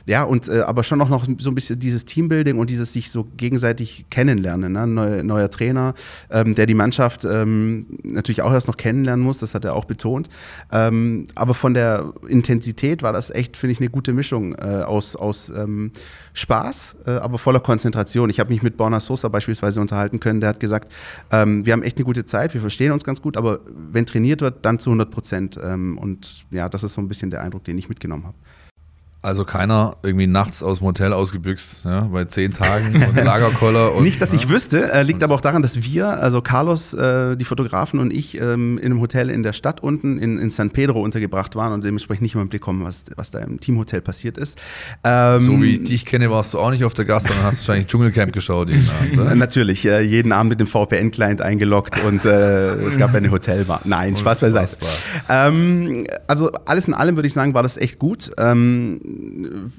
Ja, und äh, aber schon auch noch so ein bisschen dieses Teambuilding und dieses sich so gegenseitig kennenlernen. Ne? Neu, neuer Trainer, ähm, der die Mannschaft ähm, natürlich auch erst noch kennenlernen muss, das hat er auch betont. Ähm, aber von der Intensität war das echt, finde ich, eine gute Mischung äh, aus, aus ähm, Spaß, äh, aber voller Konzentration. Ich habe mich mit Borna Sosa beispielsweise unterhalten können, der hat gesagt, ähm, wir haben echt eine gute Zeit, wir verstehen uns ganz gut, aber wenn trainiert wird, dann zu 100 Prozent. Ähm, und ja, das ist so ein bisschen der Eindruck, den ich mitgenommen habe. Also keiner irgendwie nachts aus dem Hotel ausgebüxt, ja, bei zehn Tagen und Lagerkoller. Und, Nicht, dass ich wüsste, äh, liegt aber auch daran, dass wir, also Carlos, äh, die Fotografen und ich ähm, in einem Hotel in der Stadt unten in, in San Pedro untergebracht waren und dementsprechend nicht mehr im Blick kommen, was, was da im Teamhotel passiert ist. Ähm, so wie ich dich kenne, warst du auch nicht auf der Gast, sondern hast wahrscheinlich Dschungelcamp geschaut jeden Abend. Natürlich, äh, jeden Abend mit dem VPN-Client eingeloggt und äh, es gab eine Hotelbar. Nein, Spaß beiseite. Ähm, also alles in allem würde ich sagen, war das echt gut. Ähm,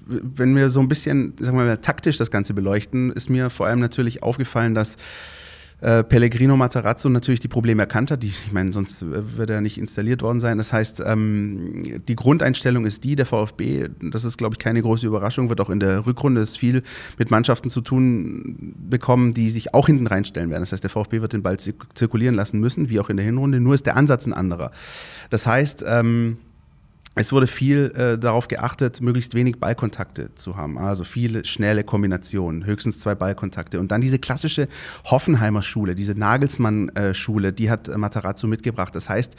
wenn wir so ein bisschen, sagen wir mal, taktisch das Ganze beleuchten, ist mir vor allem natürlich aufgefallen, dass äh, Pellegrino Matarazzo natürlich die Probleme erkannt hat. Die, ich meine, sonst würde er nicht installiert worden sein. Das heißt, ähm, die Grundeinstellung ist die, der VfB, das ist, glaube ich, keine große Überraschung, wird auch in der Rückrunde es viel mit Mannschaften zu tun bekommen, die sich auch hinten reinstellen werden. Das heißt, der VfB wird den Ball zirkulieren lassen müssen, wie auch in der Hinrunde, nur ist der Ansatz ein anderer. Das heißt, ähm, es wurde viel äh, darauf geachtet, möglichst wenig Ballkontakte zu haben. Also viele schnelle Kombinationen, höchstens zwei Ballkontakte. Und dann diese klassische Hoffenheimer Schule, diese Nagelsmann-Schule, die hat Matarazzo mitgebracht. Das heißt,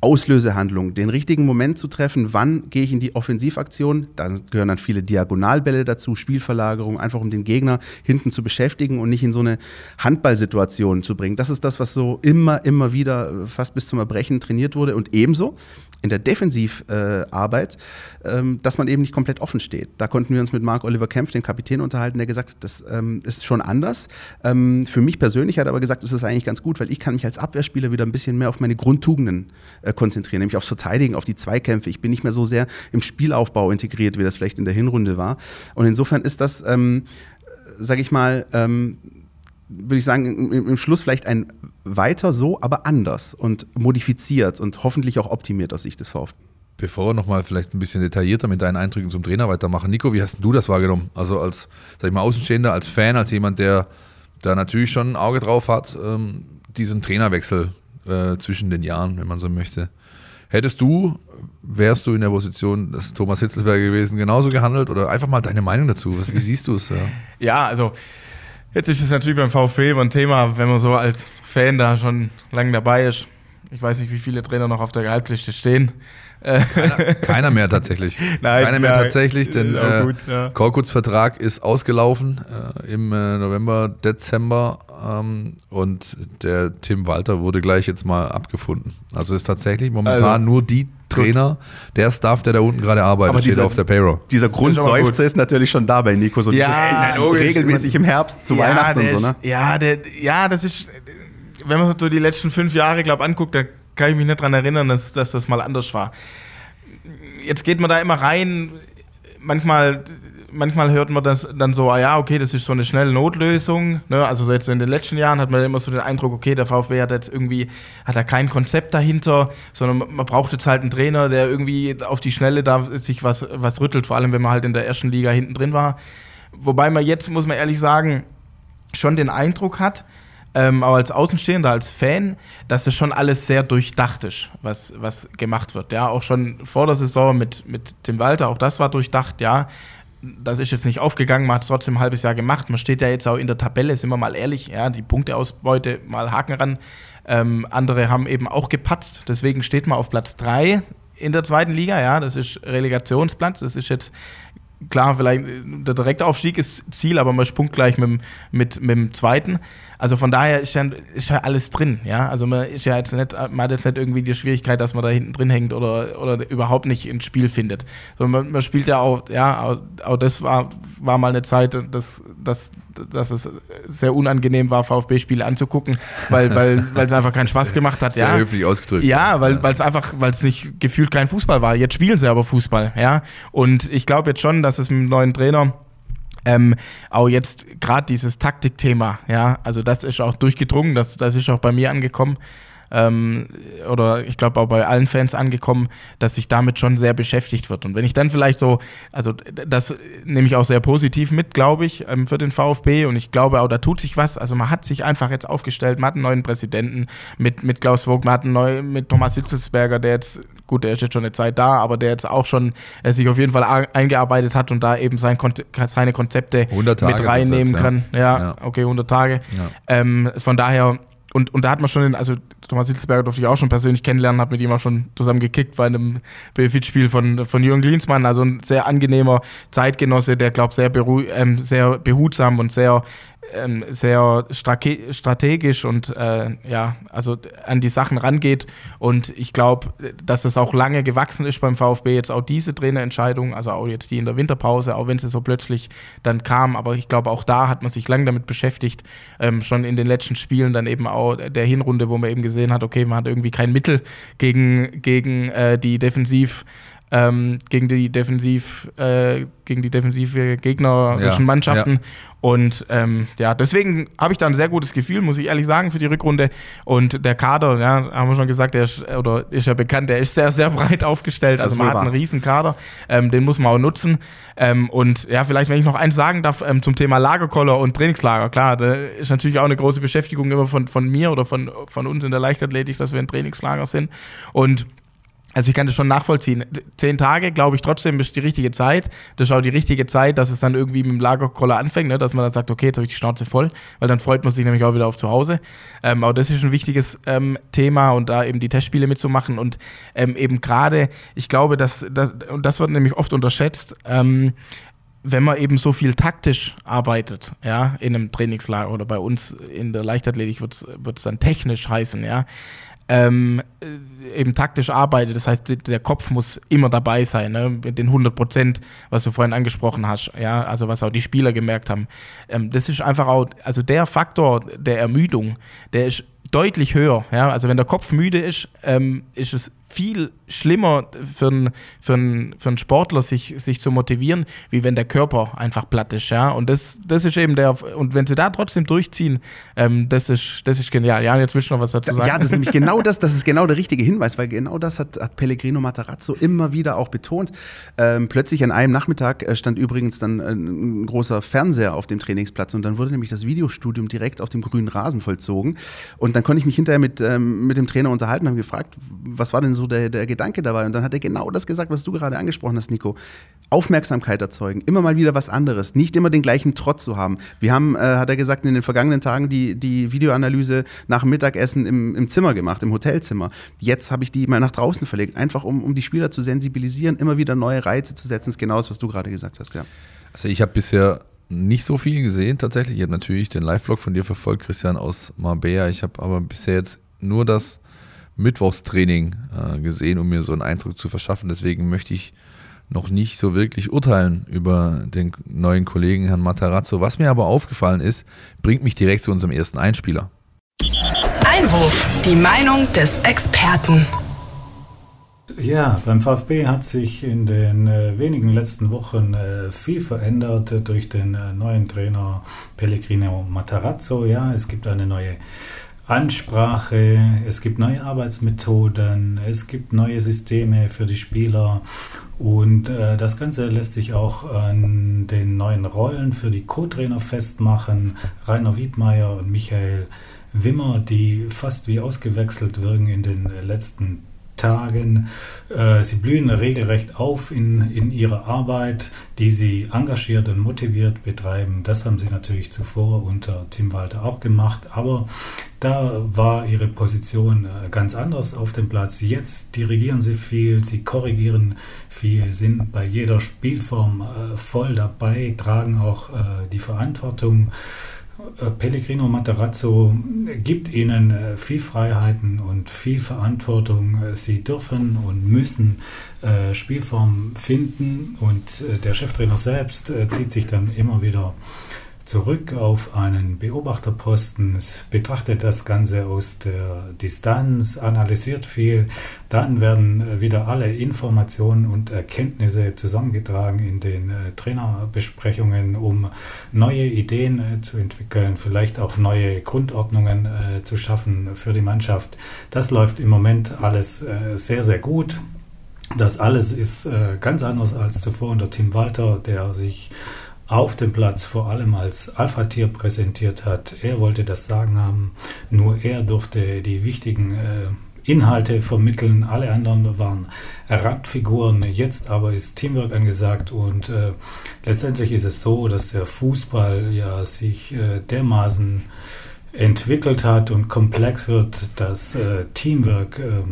Auslösehandlung, den richtigen Moment zu treffen, wann gehe ich in die Offensivaktion, da gehören dann viele Diagonalbälle dazu, Spielverlagerung, einfach um den Gegner hinten zu beschäftigen und nicht in so eine Handballsituation zu bringen. Das ist das, was so immer, immer wieder äh, fast bis zum Erbrechen trainiert wurde und ebenso in der Defensivarbeit, äh, ähm, dass man eben nicht komplett offen steht. Da konnten wir uns mit Marc Oliver Kempf, dem Kapitän, unterhalten, der gesagt hat, das ähm, ist schon anders. Ähm, für mich persönlich hat er aber gesagt, es ist eigentlich ganz gut, weil ich kann mich als Abwehrspieler wieder ein bisschen mehr auf meine Grundtugenden äh, konzentrieren, nämlich aufs Verteidigen, auf die Zweikämpfe. Ich bin nicht mehr so sehr im Spielaufbau integriert, wie das vielleicht in der Hinrunde war. Und insofern ist das, ähm, sage ich mal, ähm, würde ich sagen, im, im, Schluss vielleicht ein weiter so, aber anders und modifiziert und hoffentlich auch optimiert aus Sicht des VfB. Bevor wir nochmal vielleicht ein bisschen detaillierter mit deinen Eindrücken zum Trainer weitermachen. Nico, wie hast du das wahrgenommen? Also als, sag ich mal, Außenstehender, als Fan, als jemand, der da natürlich schon ein Auge drauf hat, ähm, diesen Trainerwechsel äh, zwischen den Jahren, wenn man so möchte. Hättest du, wärst du in der Position des Thomas Hitzelsberger gewesen, genauso gehandelt oder einfach mal deine Meinung dazu? Was, wie siehst du es? Ja? ja, also jetzt ist es natürlich beim VfB immer ein Thema, wenn man so als Fan da schon lange dabei ist. Ich weiß nicht, wie viele Trainer noch auf der Gehaltsliste stehen. Keiner, keiner, mehr tatsächlich. Nein, keiner mehr ja, tatsächlich, denn äh, gut, ja. Korkuts Vertrag ist ausgelaufen äh, im äh, November, Dezember ähm, und der Tim Walter wurde gleich jetzt mal abgefunden. Also ist tatsächlich momentan also. nur die Trainer, der Staff, der da unten gerade arbeitet, Aber steht dieser- auf der Payroll. Dieser. Grundseufzer ist natürlich schon da bei Nico. So Ja, dieses, ist ja logisch. regelmäßig im Herbst zu Weihnachten und der so, ne? Ja, der, ja, das ist, wenn man so die letzten fünf Jahre, glaube anguckt, da kann ich mich nicht dran erinnern, dass, dass das mal anders war. Jetzt geht man da immer rein, manchmal, manchmal hört man das dann so, ah ja, okay, das ist so eine schnelle Notlösung. Ne? Also so jetzt in den letzten Jahren hat man immer so den Eindruck, okay, der VfB hat jetzt irgendwie, hat da kein Konzept dahinter, sondern man- braucht jetzt halt einen Trainer, der irgendwie auf die Schnelle da sich was, was rüttelt, vor allem wenn man halt in der ersten Liga hinten drin war. Wobei man jetzt, muss man ehrlich sagen, schon den Eindruck hat, ähm, auch als Außenstehender, als Fan, dass es schon alles sehr durchdacht ist, was, was gemacht wird. Ja, auch schon vor der Saison mit, mit Tim Walter, auch das war durchdacht, ja. Das ist jetzt nicht aufgegangen, man hat es trotzdem ein halbes Jahr gemacht. Man steht ja jetzt auch in der Tabelle, sind wir mal ehrlich, ja, die Punkteausbeute mal Haken ran. Ähm, andere haben eben auch gepatzt, deswegen steht man auf Platz 3 in der zweiten Liga, ja, das ist Relegationsplatz, das ist jetzt klar, vielleicht der Direktaufstieg ist Ziel, aber man ist punktgleich mit, dem- mit, mit dem zweiten. Also von daher ist ja, ist ja alles drin, ja. Also man ist ja jetzt nicht, man hat jetzt nicht irgendwie die Schwierigkeit, dass man da hinten drin hängt oder, oder überhaupt nicht ins Spiel findet. Sondern man, man spielt ja auch, ja, auch, auch das war, war mal eine Zeit, dass, dass, dass es sehr unangenehm war, VfB-Spiele anzugucken, weil, weil, weil es einfach keinen Spaß gemacht hat. Sehr ja. höflich ausgedrückt. Ja, weil es einfach, weil es nicht gefühlt kein Fußball war. Jetzt spielen sie aber Fußball, ja. Und ich glaube jetzt schon, dass es mit dem neuen Trainer ähm, auch jetzt gerade dieses Taktikthema, ja, also das ist auch durchgedrungen, das, das ist auch bei mir angekommen. Ähm, oder ich glaube auch bei allen Fans angekommen, dass sich damit schon sehr beschäftigt wird. Und wenn ich dann vielleicht so, also das nehme ich auch sehr positiv mit, glaube ich, ähm, für den VfB. Und ich glaube auch, da tut sich was. Also man hat sich einfach jetzt aufgestellt, man hat einen neuen Präsidenten mit, mit Klaus Vogt, man hat einen neuen, mit Thomas Hitzelsberger, der jetzt, gut, der ist jetzt schon eine Zeit da, aber der jetzt auch schon äh, sich auf jeden Fall eingearbeitet hat und da eben sein Konze seine Konzepte 100 Tage mit reinnehmen kann. jetzt, Ja, ja. Ja. okay, 100 Tage. Ja. Ähm, von daher, und, und da hat man schon, den, also Thomas Hitzelsberger durfte ich auch schon persönlich kennenlernen, habe mit ihm auch schon zusammen gekickt bei einem BFIT-Spiel von, von Jürgen Klinsmann. Also ein sehr angenehmer Zeitgenosse, der, glaube sehr, beru ähm, sehr behutsam und sehr, ähm, sehr strake- strategisch und äh, ja, also an die Sachen rangeht. Und ich glaube, dass das auch lange gewachsen ist beim VfB, jetzt auch diese Trainerentscheidung, also auch jetzt die in der Winterpause, auch wenn sie so plötzlich dann kam. Aber ich glaube, auch da hat man sich lange damit beschäftigt, ähm, schon in den letzten Spielen, dann eben auch der Hinrunde, wo man eben gesehen hat, okay, man hat irgendwie kein Mittel gegen, gegen äh, die Defensiv. Ähm, gegen die defensiv äh, gegen die defensive gegnerischen Ja, Mannschaften. ja. und ähm, ja deswegen habe ich da ein sehr gutes Gefühl muss ich ehrlich sagen für die Rückrunde. Und der Kader ja haben wir schon gesagt der ist oder ist ja bekannt der ist sehr sehr breit aufgestellt. Das also man hat einen riesen Kader ähm, den muss man auch nutzen. Ähm, und ja vielleicht wenn ich noch eins sagen darf ähm, zum Thema Lagerkoller und Trainingslager. Klar da ist natürlich auch eine große Beschäftigung immer von von mir oder von von uns in der Leichtathletik dass wir in Trainingslager sind. Und also ich kann das schon nachvollziehen. Zehn Tage, glaube ich, trotzdem ist die richtige Zeit. Das ist auch die richtige Zeit, dass es dann irgendwie mit dem Lagerkoller anfängt, ne? dass man dann sagt, okay, jetzt habe ich die Schnauze voll, weil dann freut man sich nämlich auch wieder auf zu Hause. Ähm, aber das ist ein wichtiges ähm, Thema und da eben die Testspiele mitzumachen und ähm, eben gerade, ich glaube, dass, dass, und das wird nämlich oft unterschätzt, ähm, wenn man eben so viel taktisch arbeitet, ja, in einem Trainingslager oder bei uns in der Leichtathletik wird es dann technisch heißen, ja, ähm, äh, eben taktisch arbeitet. Das heißt, der Kopf muss immer dabei sein, ne? mit den 100 Prozent, was du vorhin angesprochen hast, ja, also was auch die Spieler gemerkt haben. Ähm, das ist einfach auch, also der Faktor der Ermüdung, der ist deutlich höher. Ja? Also wenn der Kopf müde ist, ähm, ist es viel schlimmer für einen für einen- für einen Sportler, sich, sich zu motivieren, wie wenn der Körper einfach platt ist. Ja? Und das, das ist eben der, und wenn sie da trotzdem durchziehen, ähm, das, ist, das ist genial. Ja, jetzt willst du noch was dazu sagen. Ja, das ist nämlich genau das, das ist genau der richtige Hinweis, weil genau das hat, hat Pellegrino Matarazzo immer wieder auch betont. Ähm, plötzlich an einem Nachmittag äh, stand übrigens dann äh, ein großer Fernseher auf dem Trainingsplatz und dann wurde nämlich das Videostudium direkt auf dem grünen Rasen vollzogen. Und dann konnte ich mich hinterher mit, ähm, mit dem Trainer unterhalten und habe gefragt, was war denn so der, der Gedanke dabei? Und dann hat er genau das gesagt, was du gerade angesprochen hast, Nico. Aufmerksamkeit erzeugen, immer mal wieder was anderes, nicht immer den gleichen Trott zu haben. Wir haben, äh, hat er gesagt, in den vergangenen Tagen die, die Videoanalyse nach Mittagessen im, im Zimmer gemacht, im Hotelzimmer. Jetzt habe ich die mal nach draußen verlegt, einfach um, um die Spieler zu sensibilisieren, immer wieder neue Reize zu setzen. Das ist genau das, was du gerade gesagt hast, ja. Also ich habe bisher nicht so viel gesehen tatsächlich. Ich habe natürlich den Live-Vlog von dir verfolgt, Christian, aus Marbella. Ich habe aber bisher jetzt nur das Mittwochstraining äh, gesehen, um mir so einen Eindruck zu verschaffen. Deswegen möchte ich noch nicht so wirklich urteilen über den neuen Kollegen Herrn Matarazzo. Was mir aber aufgefallen ist, bringt mich direkt zu unserem ersten Einspieler. Einwurf, die Meinung des Experten. Ja, beim VfB hat sich in den äh, wenigen letzten Wochen äh, viel verändert äh, durch den äh, neuen Trainer Pellegrino Matarazzo. Ja, es gibt eine neue Ansprache, es gibt neue Arbeitsmethoden, es gibt neue Systeme für die Spieler und äh, das Ganze lässt sich auch an den neuen Rollen für die Co-Trainer festmachen. Rainer Wiedmeier und Michael Wimmer, die fast wie ausgewechselt wirken in den letzten Tagen. Äh, sie blühen regelrecht auf in, in ihrer Arbeit, die sie engagiert und motiviert betreiben. Das haben sie natürlich zuvor unter Tim Walter auch gemacht, aber da war ihre Position äh, ganz anders auf dem Platz. Jetzt dirigieren sie viel, sie korrigieren viel, sind bei jeder Spielform äh, voll dabei, tragen auch die Verantwortung. Äh, Pellegrino Materazzo gibt ihnen äh, viel Freiheiten und viel Verantwortung. Äh, sie dürfen und müssen Spielformen finden und der Cheftrainer selbst zieht sich dann immer wieder zurück auf einen Beobachterposten, betrachtet das Ganze aus der Distanz, analysiert viel, dann werden wieder alle Informationen und Erkenntnisse zusammengetragen in den äh, Trainerbesprechungen, um neue Ideen äh, zu entwickeln, vielleicht auch neue Grundordnungen äh, zu schaffen für die Mannschaft. Das läuft im Moment alles sehr, sehr gut. Das alles ist ganz anders als zuvor unter Tim Walter, der sich auf dem Platz vor allem als Alpha-Tier präsentiert hat. Er wollte das Sagen haben, nur er durfte die wichtigen äh, Inhalte vermitteln, alle anderen waren Randfiguren. Jetzt aber ist Teamwork angesagt und äh, letztendlich ist es so, dass der Fußball ja sich äh, dermaßen entwickelt hat und komplex wird, dass äh, Teamwork äh,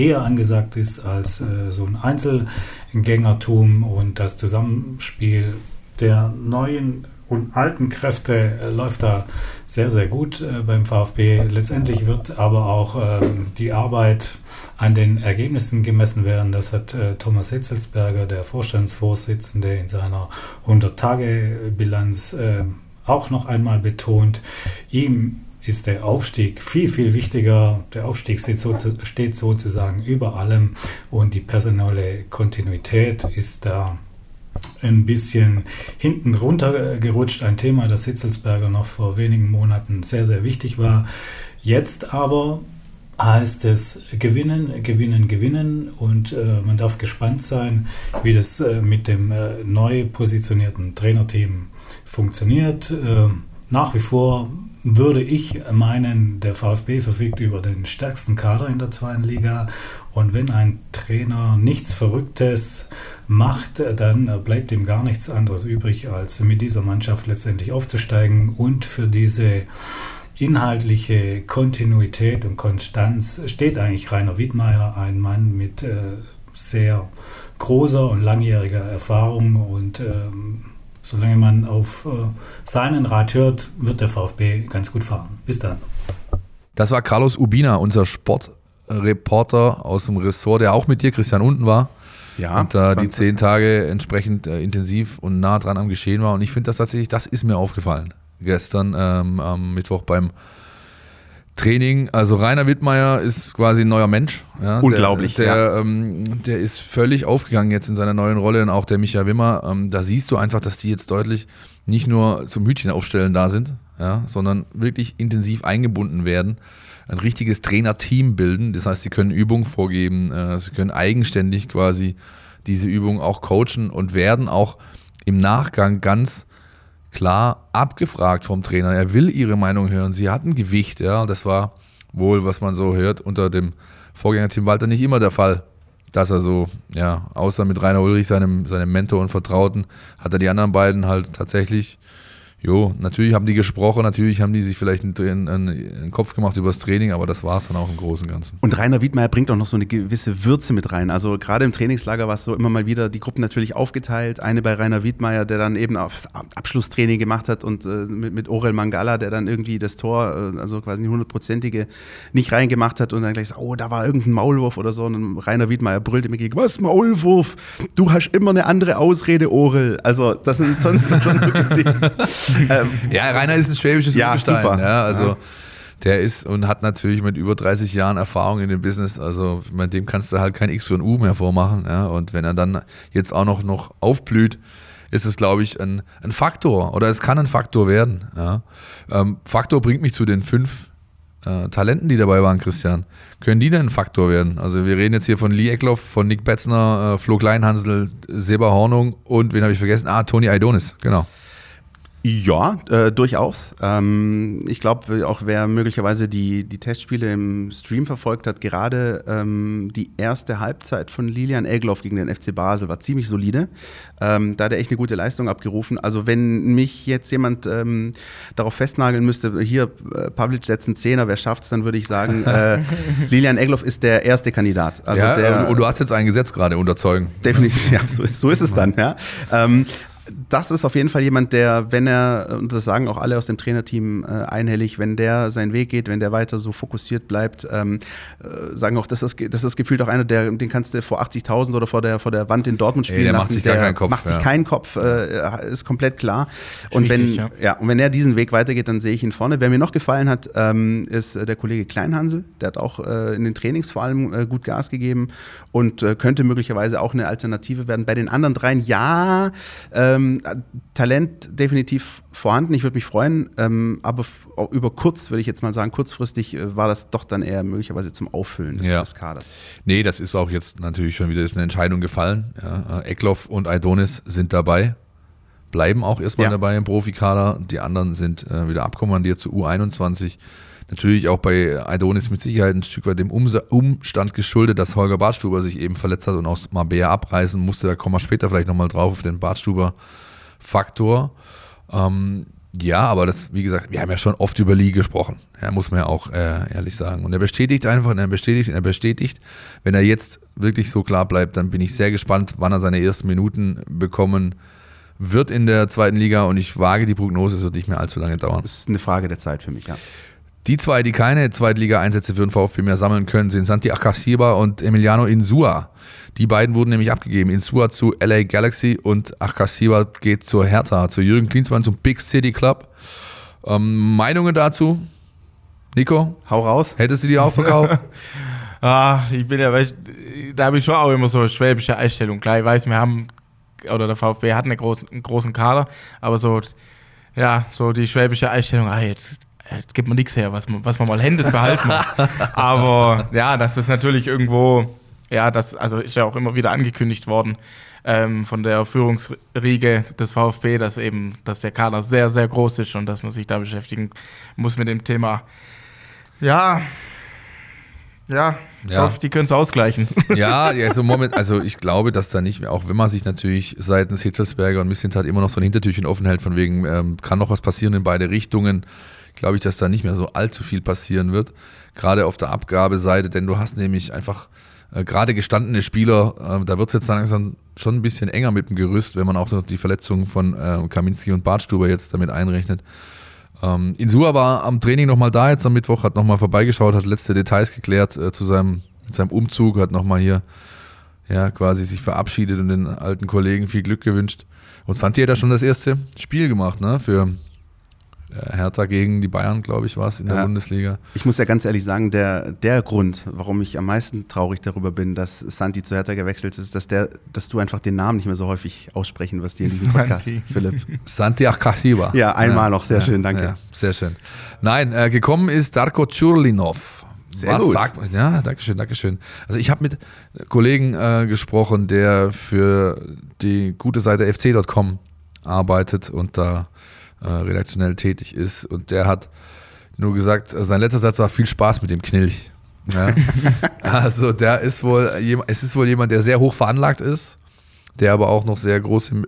eher angesagt ist als äh, so ein Einzelgängertum und das Zusammenspiel der neuen und alten Kräfte äh, läuft da sehr, sehr gut äh, beim VfB. Letztendlich wird aber auch ähm, die Arbeit an den Ergebnissen gemessen werden. Das hat äh, Thomas Hitzelsberger, der Vorstandsvorsitzende, in seiner 100-Tage-Bilanz äh, auch noch einmal betont. Ihm ist der Aufstieg viel, viel wichtiger. Der Aufstieg steht, so, steht sozusagen über allem und die personelle Kontinuität ist da ein bisschen hinten runtergerutscht. Ein Thema, das Hitzelsberger noch vor wenigen Monaten sehr, sehr wichtig war. Jetzt aber heißt es gewinnen, gewinnen, gewinnen und äh, man darf gespannt sein, wie das äh, mit dem äh, neu positionierten Trainerteam funktioniert. Äh, nach wie vor würde ich meinen, der VfB verfügt über den stärksten Kader in der zweiten Liga und wenn ein Trainer nichts Verrücktes macht, dann bleibt ihm gar nichts anderes übrig, als mit dieser Mannschaft letztendlich aufzusteigen und für diese inhaltliche Kontinuität und Konstanz steht eigentlich Rainer Wiedmeier, ein Mann mit äh, sehr großer und langjähriger Erfahrung und ähm, solange man auf äh, seinen Rat hört, wird der VfB ganz gut fahren. Bis dann. Das war Carlos Ubina, unser Sportreporter aus dem Ressort, der auch mit dir, Christian, unten war. Ja. Und da die zehn Tage entsprechend äh, intensiv und nah dran am Geschehen war. Und ich finde das tatsächlich, das ist mir aufgefallen. Gestern ähm, am Mittwoch beim Training. Also Rainer Wittmeier ist quasi ein neuer Mensch. Ja, Unglaublich. Der, der, ja. ähm, der, ist völlig aufgegangen jetzt in seiner neuen Rolle und auch der Michael Wimmer. Ähm, da siehst du einfach, dass die jetzt deutlich nicht nur zum Hütchen aufstellen da sind, ja, sondern wirklich intensiv eingebunden werden. Ein richtiges Trainerteam bilden. Das heißt, sie können Übungen vorgeben, äh, sie können eigenständig quasi diese Übungen auch coachen und werden auch im Nachgang ganz klar abgefragt vom Trainer. Er will ihre Meinung hören. Sie hatten Gewicht, ja. Das war wohl, was man so hört, unter dem Vorgängerteam Walter nicht immer der Fall. Dass er so, ja, außer mit Rainer Ulrich, seinem, seinem Mentor und Vertrauten, hat er die anderen beiden halt tatsächlich Jo, natürlich haben die gesprochen, natürlich haben die sich vielleicht einen, einen, Kopf gemacht über das Training, aber das war es dann auch im Großen und Ganzen. Und Rainer Wiedmeier bringt auch noch so eine gewisse Würze mit rein. Also gerade im Trainingslager war es so immer mal wieder die Gruppen natürlich aufgeteilt. Eine bei Rainer Wiedmeier, der dann eben Abschlusstraining gemacht hat und äh, mit, mit Orel Mangala, der dann irgendwie das Tor, äh, also quasi die hundertprozentige, nicht reingemacht hat und dann gleich sagt, oh, da war irgendein Maulwurf oder so. Und Rainer Wiedmeier brüllte mir gegen, was Maulwurf? Du hast immer eine andere Ausrede, Orel. Also das sind sonst schon so gesehen. ähm, ja, Rainer ist ein schwäbisches ja, Urgestein. super. Ja, also Ja. der ist und hat natürlich mit über 30 Jahren Erfahrung in dem Business, also mit dem kannst du halt kein X für ein U mehr vormachen. Ja, und wenn er dann jetzt auch noch, noch aufblüht, ist es, glaube ich, ein, ein Faktor oder es kann ein Faktor werden. Ja. Ähm, Faktor bringt mich zu den fünf äh, Talenten, die dabei waren, Christian. Können die denn ein Faktor werden? Also wir reden jetzt hier von Lee Eckloff, von Nick Betzner, äh, Flo Kleinhansel, Seba Hornung und wen habe ich vergessen? Ah, Toni Aidonis, genau. Ja, äh, durchaus. Ähm, ich glaube, auch wer möglicherweise die, die Testspiele im Stream verfolgt hat, gerade ähm, die erste Halbzeit von Lilian Egloff gegen den FC Basel war ziemlich solide. Ähm, da hat er echt eine gute Leistung abgerufen. Also wenn mich jetzt jemand ähm, darauf festnageln müsste, hier äh, Pavlic setzt einen Zehner, wer schafft's, dann würde ich sagen, äh, Lilian Egloff ist der erste Kandidat. Also ja, der, und, und du hast jetzt ein Gesetz gerade unterzeugen. Definitiv, ja, so, so ist es dann, ja. Das ist auf jeden Fall jemand, der, wenn er, und das sagen auch alle aus dem Trainerteam äh, einhellig, wenn der seinen Weg geht, wenn der weiter so fokussiert bleibt, ähm, äh, sagen auch, das ist, das ist gefühlt auch einer, der, den kannst du vor 80.000 oder vor der, vor der Wand in Dortmund Ey, spielen der macht lassen. sich gar keinen Kopf, macht sich ja. keinen Kopf, äh, ist komplett klar. Und wenn, ja. ja. und wenn er diesen Weg weitergeht, dann sehe ich ihn vorne. Wer mir noch gefallen hat, ähm, ist äh, der Kollege Kleinhansel. Der hat auch äh, in den Trainings vor allem äh, gut Gas gegeben und könnte möglicherweise auch eine Alternative werden. Bei den anderen dreien, ja, ähm, Talent definitiv vorhanden. Ich würde mich freuen, ähm, aber über kurz, würde ich jetzt mal sagen, kurzfristig äh, war das doch dann eher möglicherweise zum Auffüllen des, Ja. des Kaders. Nee, das ist auch jetzt natürlich schon wieder ist eine Entscheidung gefallen. Ja, äh, Eckloff und Aidonis sind dabei, bleiben auch erstmal Ja. dabei im Profikader. Die anderen sind äh, wieder abkommandiert zu U21. Natürlich auch bei Aidonis mit Sicherheit ein Stück weit dem Umstand geschuldet, dass Holger Bartstuber sich eben verletzt hat und aus Mabea abreißen musste. Da kommen wir später vielleicht nochmal drauf auf den Bartstuber-Faktor. Ähm, ja, aber das, wie gesagt, wir haben ja schon oft über Lee gesprochen. Ja, muss man ja auch äh, ehrlich sagen. Und er bestätigt einfach, und er bestätigt, und er bestätigt. Wenn er jetzt wirklich so klar bleibt, dann bin ich sehr gespannt, wann er seine ersten Minuten bekommen wird in der zweiten Liga. Und ich wage die Prognose, es wird nicht mehr allzu lange dauern. Das ist eine Frage der Zeit für mich, ja. Die zwei, die keine Zweitliga-Einsätze für den VfB mehr sammeln können, sind Santi Akashiba und Emiliano Insua. Die beiden wurden nämlich abgegeben. Insua zu LA Galaxy und Akashiba geht zur Hertha, zu Jürgen Klinsmann zum Big City Club. Ähm, Meinungen dazu? Nico, Hau raus. hättest du die auch verkauft? Ah, ich bin ja, weißt, da habe ich schon auch immer so eine schwäbische Einstellung. Klar, ich weiß, wir haben, oder der VfB hat eine großen, einen großen Kader, aber so, ja, so die schwäbische Einstellung, ah, jetzt, jetzt gibt man nichts her, was man, was man mal Händes behalten hat. aber ja, das ist natürlich irgendwo, ja, das also ist ja auch immer wieder angekündigt worden ähm, von der Führungsriege des VfB, dass eben, dass der Kader sehr, sehr groß ist und dass man sich da beschäftigen muss mit dem Thema. Ja, ja, ich Ja. hoffe, die können es ausgleichen. Ja, also, Moment, also ich glaube, dass da nicht mehr, auch wenn man sich natürlich seitens Hitzelsberger und Missentat immer noch so ein Hintertürchen offen hält, von wegen, ähm, kann noch was passieren in beide Richtungen, glaube ich, dass da nicht mehr so allzu viel passieren wird. Gerade auf der Abgabeseite, denn du hast nämlich einfach äh, gerade gestandene Spieler, äh, da wird es jetzt langsam schon ein bisschen enger mit dem Gerüst, wenn man auch noch die Verletzungen von äh, Kaminski und Bartstuber jetzt damit einrechnet. Ähm, Insua war am Training nochmal da jetzt am Mittwoch, hat nochmal vorbeigeschaut, hat letzte Details geklärt äh, zu seinem, mit seinem Umzug, hat nochmal hier ja, quasi sich verabschiedet und den alten Kollegen viel Glück gewünscht. Und Santi hat ja schon das erste Spiel gemacht, ne? Für Hertha gegen die Bayern, glaube ich, war es in der Ja. Bundesliga. Ich muss ja ganz ehrlich sagen, der, der Grund, warum ich am meisten traurig darüber bin, dass Santi zu Hertha gewechselt ist, dass, der, dass du einfach den Namen nicht mehr so häufig aussprechen wirst hier in diesem Podcast, Santi. Philipp. Santi Akasiba. Ja, einmal noch, sehr schön, danke. Ja, sehr schön. Nein, äh, gekommen ist Darko Tschurlinov. Sehr Was gut. sagt? Ja, danke schön, danke schön. Also ich habe mit Kollegen äh, gesprochen, der für die gute Seite fc.com arbeitet und da äh, redaktionell tätig ist und der hat nur gesagt, äh, sein letzter Satz war viel Spaß mit dem Knilch. Ja. also der ist wohl, es ist wohl jemand, der sehr hoch veranlagt ist, der aber auch noch sehr große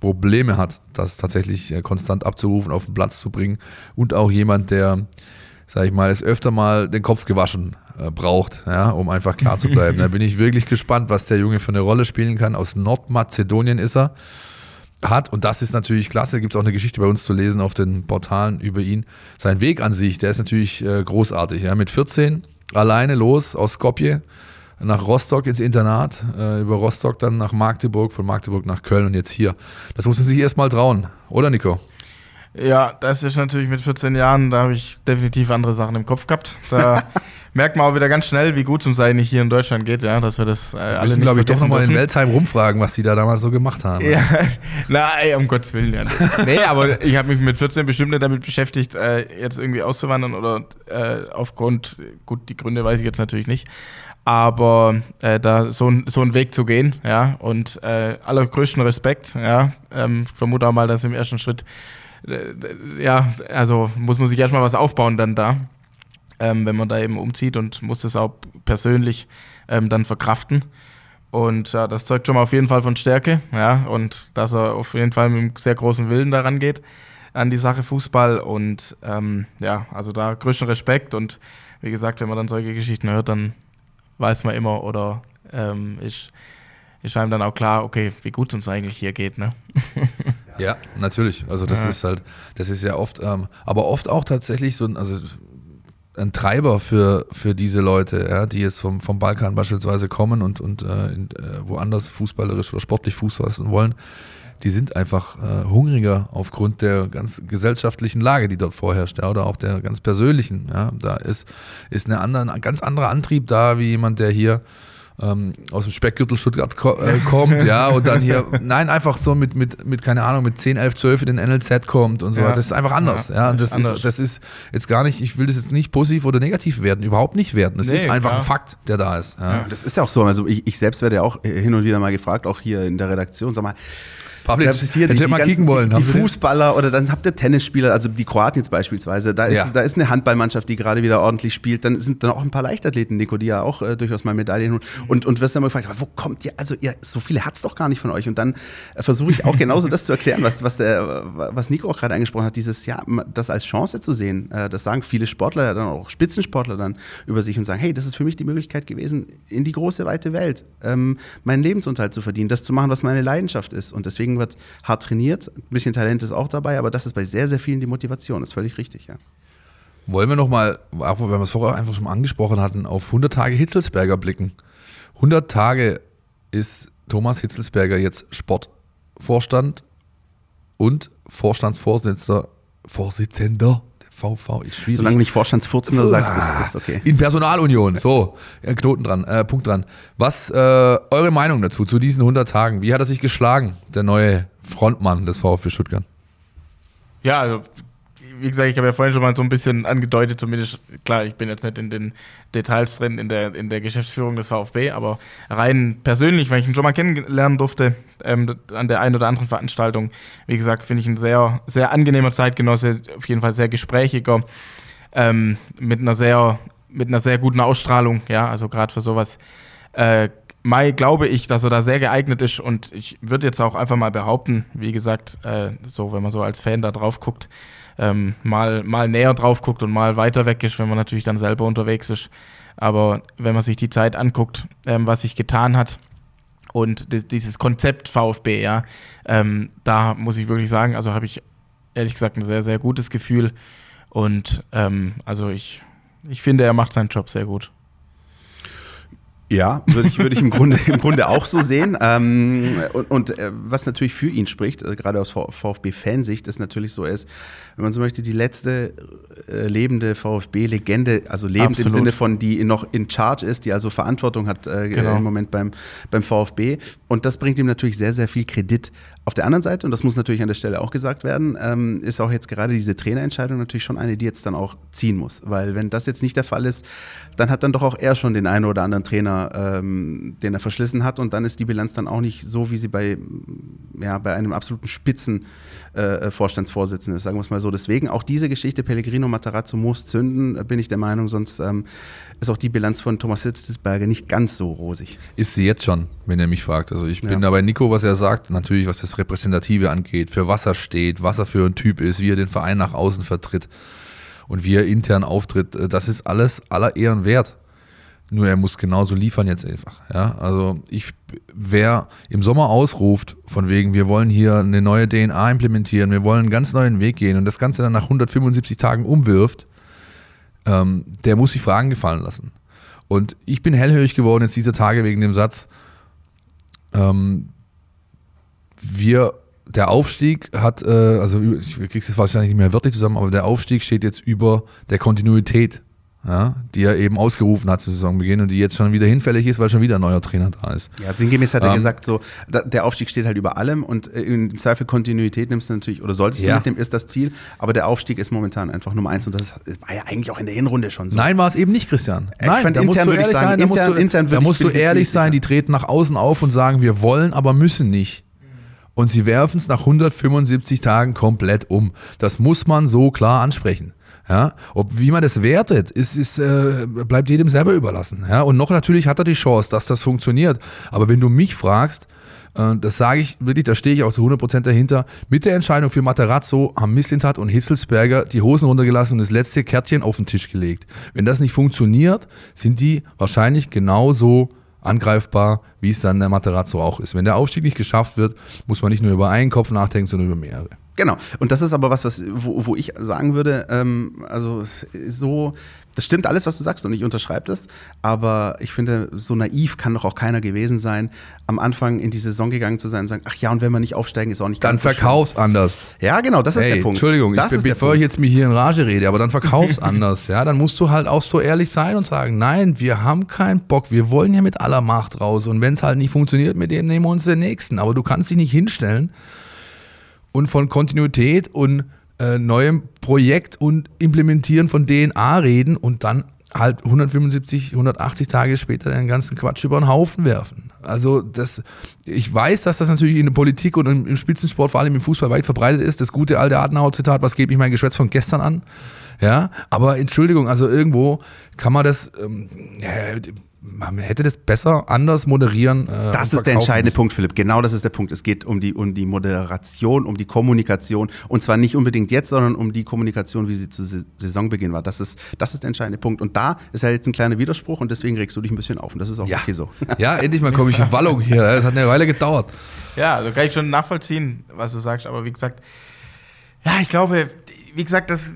Probleme hat, das tatsächlich äh, konstant abzurufen, auf den Platz zu bringen und auch jemand, der, sag ich mal, es öfter mal den Kopf gewaschen äh, braucht, ja, um einfach klar zu bleiben. da bin ich wirklich gespannt, was der Junge für eine Rolle spielen kann. Aus Nordmazedonien ist er hat, und das ist natürlich klasse, gibt es auch eine Geschichte bei uns zu lesen auf den Portalen über ihn. Sein Weg an sich, der ist natürlich äh, großartig. Ja. Mit 14 alleine los aus Skopje nach Rostock ins Internat, äh, über Rostock dann nach Magdeburg, von Magdeburg nach Köln und jetzt hier. Das muss man sich erstmal trauen, oder Nico? Ja, das ist natürlich mit 14 Jahren, da habe ich definitiv andere Sachen im Kopf gehabt. Da merkt man auch wieder ganz schnell, wie gut es uns eigentlich hier in Deutschland geht, ja, dass wir das äh, wir alle müssen, glaube ich, doch nochmal in Weltheim rumfragen, was die da damals so gemacht haben. Ja, nein, um Gottes Willen, ja. nee, aber ich habe mich mit 14 bestimmt nicht damit beschäftigt, äh, jetzt irgendwie auszuwandern oder äh, aufgrund, gut, die Gründe weiß ich jetzt natürlich nicht, aber äh, da so, so einen Weg zu gehen, ja, und äh, allergrößten Respekt, ja, ähm, vermute auch mal, dass im ersten Schritt ja, also muss man sich erstmal was aufbauen dann da, ähm, wenn man da eben umzieht und muss das auch persönlich ähm, dann verkraften. Und ja, das zeugt schon mal auf jeden Fall von Stärke, ja, und dass er auf jeden Fall mit einem sehr großen Willen daran geht, an die Sache Fußball. Und ähm, ja, also da größten Respekt. Und wie gesagt, wenn man dann solche Geschichten hört, dann weiß man immer oder ähm, ist, ist einem dann auch klar, okay, wie gut es uns eigentlich hier geht, ne? Ja, natürlich. Also das ja. ist halt, das ist ja oft, ähm, aber oft auch tatsächlich so ein, also ein Treiber für, für diese Leute, ja, die jetzt vom, vom Balkan beispielsweise kommen und, und äh, in, äh, woanders fußballerisch oder sportlich Fuß fassen wollen. Die sind einfach äh, hungriger aufgrund der ganz gesellschaftlichen Lage, die dort vorherrscht, ja, oder auch der ganz persönlichen. Ja. Da ist, ist eine andere, ein ganz anderer Antrieb da, wie jemand, der hier ähm, aus dem Speckgürtel Stuttgart ko äh, kommt, ja, und dann hier, nein, einfach so mit, mit, mit, keine Ahnung, mit 10, 11, 12 in den NLZ kommt und so. Ja. Das ist einfach anders, ja. ja. Und das ist, das ist jetzt gar nicht, ich will das jetzt nicht positiv oder negativ werden, überhaupt nicht werden. Das nee, ist einfach klar. ein Fakt, der da ist. Ja. ja. das ist ja auch so. Also ich, ich selbst werde ja auch hin und wieder mal gefragt, auch hier in der Redaktion, sag mal, Pavlic, ja, hier die, die, mal ganzen, wollen. Die, die Fußballer oder dann habt ihr Tennisspieler, also die Kroaten jetzt beispielsweise, da ist, ja. da ist eine Handballmannschaft, die gerade wieder ordentlich spielt, dann sind dann auch ein paar Leichtathleten, Nico, die ja auch äh, durchaus mal Medaillen holen und, und wirst dann mal gefragt, wo kommt ihr, also ihr, so viele hat's doch gar nicht von euch und dann äh, versuche ich auch genauso das zu erklären, was, was, der, was Nico auch gerade angesprochen hat, dieses, ja, das als Chance zu sehen, äh, das sagen viele Sportler, dann auch Spitzensportler dann über sich und sagen, hey, das ist für mich die Möglichkeit gewesen, in die große, weite Welt ähm, meinen Lebensunterhalt zu verdienen, das zu machen, was meine Leidenschaft ist und deswegen wird hart trainiert. Ein bisschen Talent ist auch dabei, aber das ist bei sehr, sehr vielen die Motivation. Das ist völlig richtig, ja. Wollen wir nochmal, wenn wir es vorher einfach schon angesprochen hatten, auf 100 Tage Hitzelsberger blicken. 100 Tage ist Thomas Hitzelsberger jetzt Sportvorstand und Vorstandsvorsitzender, Vorsitzender VV ist schwierig. Solange du nicht Vorstandsfurzender sagst, ist das okay. In Personalunion, so, Knoten dran, äh, Punkt dran. Was äh, eure Meinung dazu, zu diesen 100 Tagen? Wie hat er sich geschlagen, der neue Frontmann des VfB Stuttgart? Ja, also wie gesagt, ich habe ja vorhin schon mal so ein bisschen angedeutet, zumindest, klar, ich bin jetzt nicht in den Details drin in der, in der Geschäftsführung des VfB, aber rein persönlich, weil ich ihn schon mal kennenlernen durfte, ähm, an der einen oder anderen Veranstaltung, wie gesagt, finde ich ein sehr, sehr angenehmer Zeitgenosse, auf jeden Fall sehr gesprächiger, ähm, mit einer sehr, mit einer sehr guten Ausstrahlung, ja, also gerade für sowas. Äh, Mai glaube ich, dass er da sehr geeignet ist und ich würde jetzt auch einfach mal behaupten, wie gesagt, äh, so wenn man so als Fan da drauf guckt, ähm, mal, mal näher drauf guckt und mal weiter weg ist, wenn man natürlich dann selber unterwegs ist. Aber wenn man sich die Zeit anguckt, ähm, was sich getan hat und dieses Konzept VfB, ja, ähm, da muss ich wirklich sagen, also habe ich ehrlich gesagt ein sehr, sehr gutes Gefühl. Und ähm, also ich, ich finde, er macht seinen Job sehr gut. Ja, würde ich, würde ich im, Grunde, im Grunde auch so sehen. Ähm, und, und äh, was natürlich für ihn spricht, äh, gerade aus VfB-Fansicht, ist natürlich so, ist, wenn man so möchte, die letzte äh, lebende VfB-Legende, also lebend Absolut. im Sinne von, die noch in Charge ist, die also Verantwortung hat äh, genau. im Moment beim, beim VfB. Und das bringt ihm natürlich sehr, sehr viel Kredit. Auf der anderen Seite, und das muss natürlich an der Stelle auch gesagt werden, ähm, ist auch jetzt gerade diese Trainerentscheidung natürlich schon eine, die jetzt dann auch ziehen muss. Weil wenn das jetzt nicht der Fall ist, dann hat dann doch auch er schon den einen oder anderen Trainer, ähm, den er verschlissen hat. Und dann ist die Bilanz dann auch nicht so, wie sie bei, ja, bei einem absoluten Spitzen äh, Vorstandsvorsitzenden ist, sagen wir es mal so. Deswegen auch diese Geschichte Pellegrino Matarazzo muss zünden, bin ich der Meinung, sonst ähm, ist auch die Bilanz von Thomas Hitzelsberger nicht ganz so rosig. Ist sie jetzt schon, wenn er mich fragt. Also ich bin ja. da bei Nico, was er sagt, natürlich, was das Repräsentative angeht, für was er steht, was er für ein Typ ist, wie er den Verein nach außen vertritt und wie er intern auftritt, äh, das ist alles aller Ehren wert. Nur er muss genauso liefern jetzt einfach. Ja, also ich, wer im Sommer ausruft, von wegen, wir wollen hier eine neue DNA implementieren, wir wollen einen ganz neuen Weg gehen und das Ganze dann nach 175 Tagen umwirft, ähm, der muss sich Fragen gefallen lassen. Und ich bin hellhörig geworden jetzt diese Tage wegen dem Satz, ähm, wir, der Aufstieg hat, äh, also ich krieg's jetzt wahrscheinlich nicht mehr wörtlich zusammen, aber der Aufstieg steht jetzt über der Kontinuität ja, die er eben ausgerufen hat zu Saisonbeginn und die jetzt schon wieder hinfällig ist, weil schon wieder ein neuer Trainer da ist. Ja, sinngemäß hat er ähm, gesagt, so, da, der Aufstieg steht halt über allem und äh, im Zweifel Kontinuität nimmst du natürlich, oder solltest ja. du mitnehmen, ist das Ziel, aber der Aufstieg ist momentan einfach Nummer eins und das war ja eigentlich auch in der Hinrunde schon so. Nein, war es eben nicht, Christian. Nein, ich da musst du ehrlich sein, da musst du, intern da musst du ehrlich sein, die treten nach außen auf und sagen, wir wollen, aber müssen nicht und sie werfen es nach 175 Tagen komplett um. Das muss man so klar ansprechen. Ja, ob wie man das wertet, ist, ist, äh, bleibt jedem selber überlassen. Ja, und noch natürlich hat er die Chance, dass das funktioniert. Aber wenn du mich fragst, äh, das sage ich wirklich, da stehe ich auch zu 100% dahinter. Mit der Entscheidung für Materazzo haben Misslintat und Hitzelsberger die Hosen runtergelassen und das letzte Kärtchen auf den Tisch gelegt. Wenn das nicht funktioniert, sind die wahrscheinlich genauso angreifbar, wie es dann der Materazzo auch ist. Wenn der Aufstieg nicht geschafft wird, muss man nicht nur über einen Kopf nachdenken, sondern über mehrere. Genau. Und das ist aber was, was wo, wo ich sagen würde, ähm, also so, das stimmt alles, was du sagst und ich unterschreibe das. Aber ich finde, so naiv kann doch auch keiner gewesen sein, am Anfang in die Saison gegangen zu sein und sagen, ach ja, und wenn wir nicht aufsteigen, ist auch nicht Dann verkauf's so anders. Ja, genau, das ist der Punkt. Entschuldigung, ich, bevor Punkt. ich jetzt mich hier in Rage rede, aber dann verkauf's anders. Ja, dann musst du halt auch so ehrlich sein und sagen, nein, wir haben keinen Bock, wir wollen hier mit aller Macht raus. Und wenn es halt nicht funktioniert, mit dem nehmen wir uns den nächsten. Aber du kannst dich nicht hinstellen und von Kontinuität und äh, neuem Projekt und Implementieren von DNA reden und dann halt 175, 180 Tage später den ganzen Quatsch über den Haufen werfen. Also das, ich weiß, dass das natürlich in der Politik und im, Spitzensport, vor allem im Fußball weit verbreitet ist. Das gute alte Adenauer-Zitat, was gebe ich mein Geschwätz von gestern an? Ja, aber Entschuldigung, also irgendwo kann man das, ähm, ja, man hätte das besser anders moderieren. Äh, das ist der entscheidende müssen. Punkt, Philipp. Genau das ist der Punkt. Es geht um die, um die Moderation, um die Kommunikation. Und zwar nicht unbedingt jetzt, sondern um die Kommunikation, wie sie zu Saisonbeginn war. Das ist, das ist der entscheidende Punkt. Und da ist ja jetzt ein kleiner Widerspruch und deswegen regst du dich ein bisschen auf. Und das ist auch ja. okay so. Ja, endlich mal komme ich in Wallung hier. Das hat eine Weile gedauert. Ja, also kann ich schon nachvollziehen, was du sagst. Aber wie gesagt, ja, ich glaube, wie gesagt, das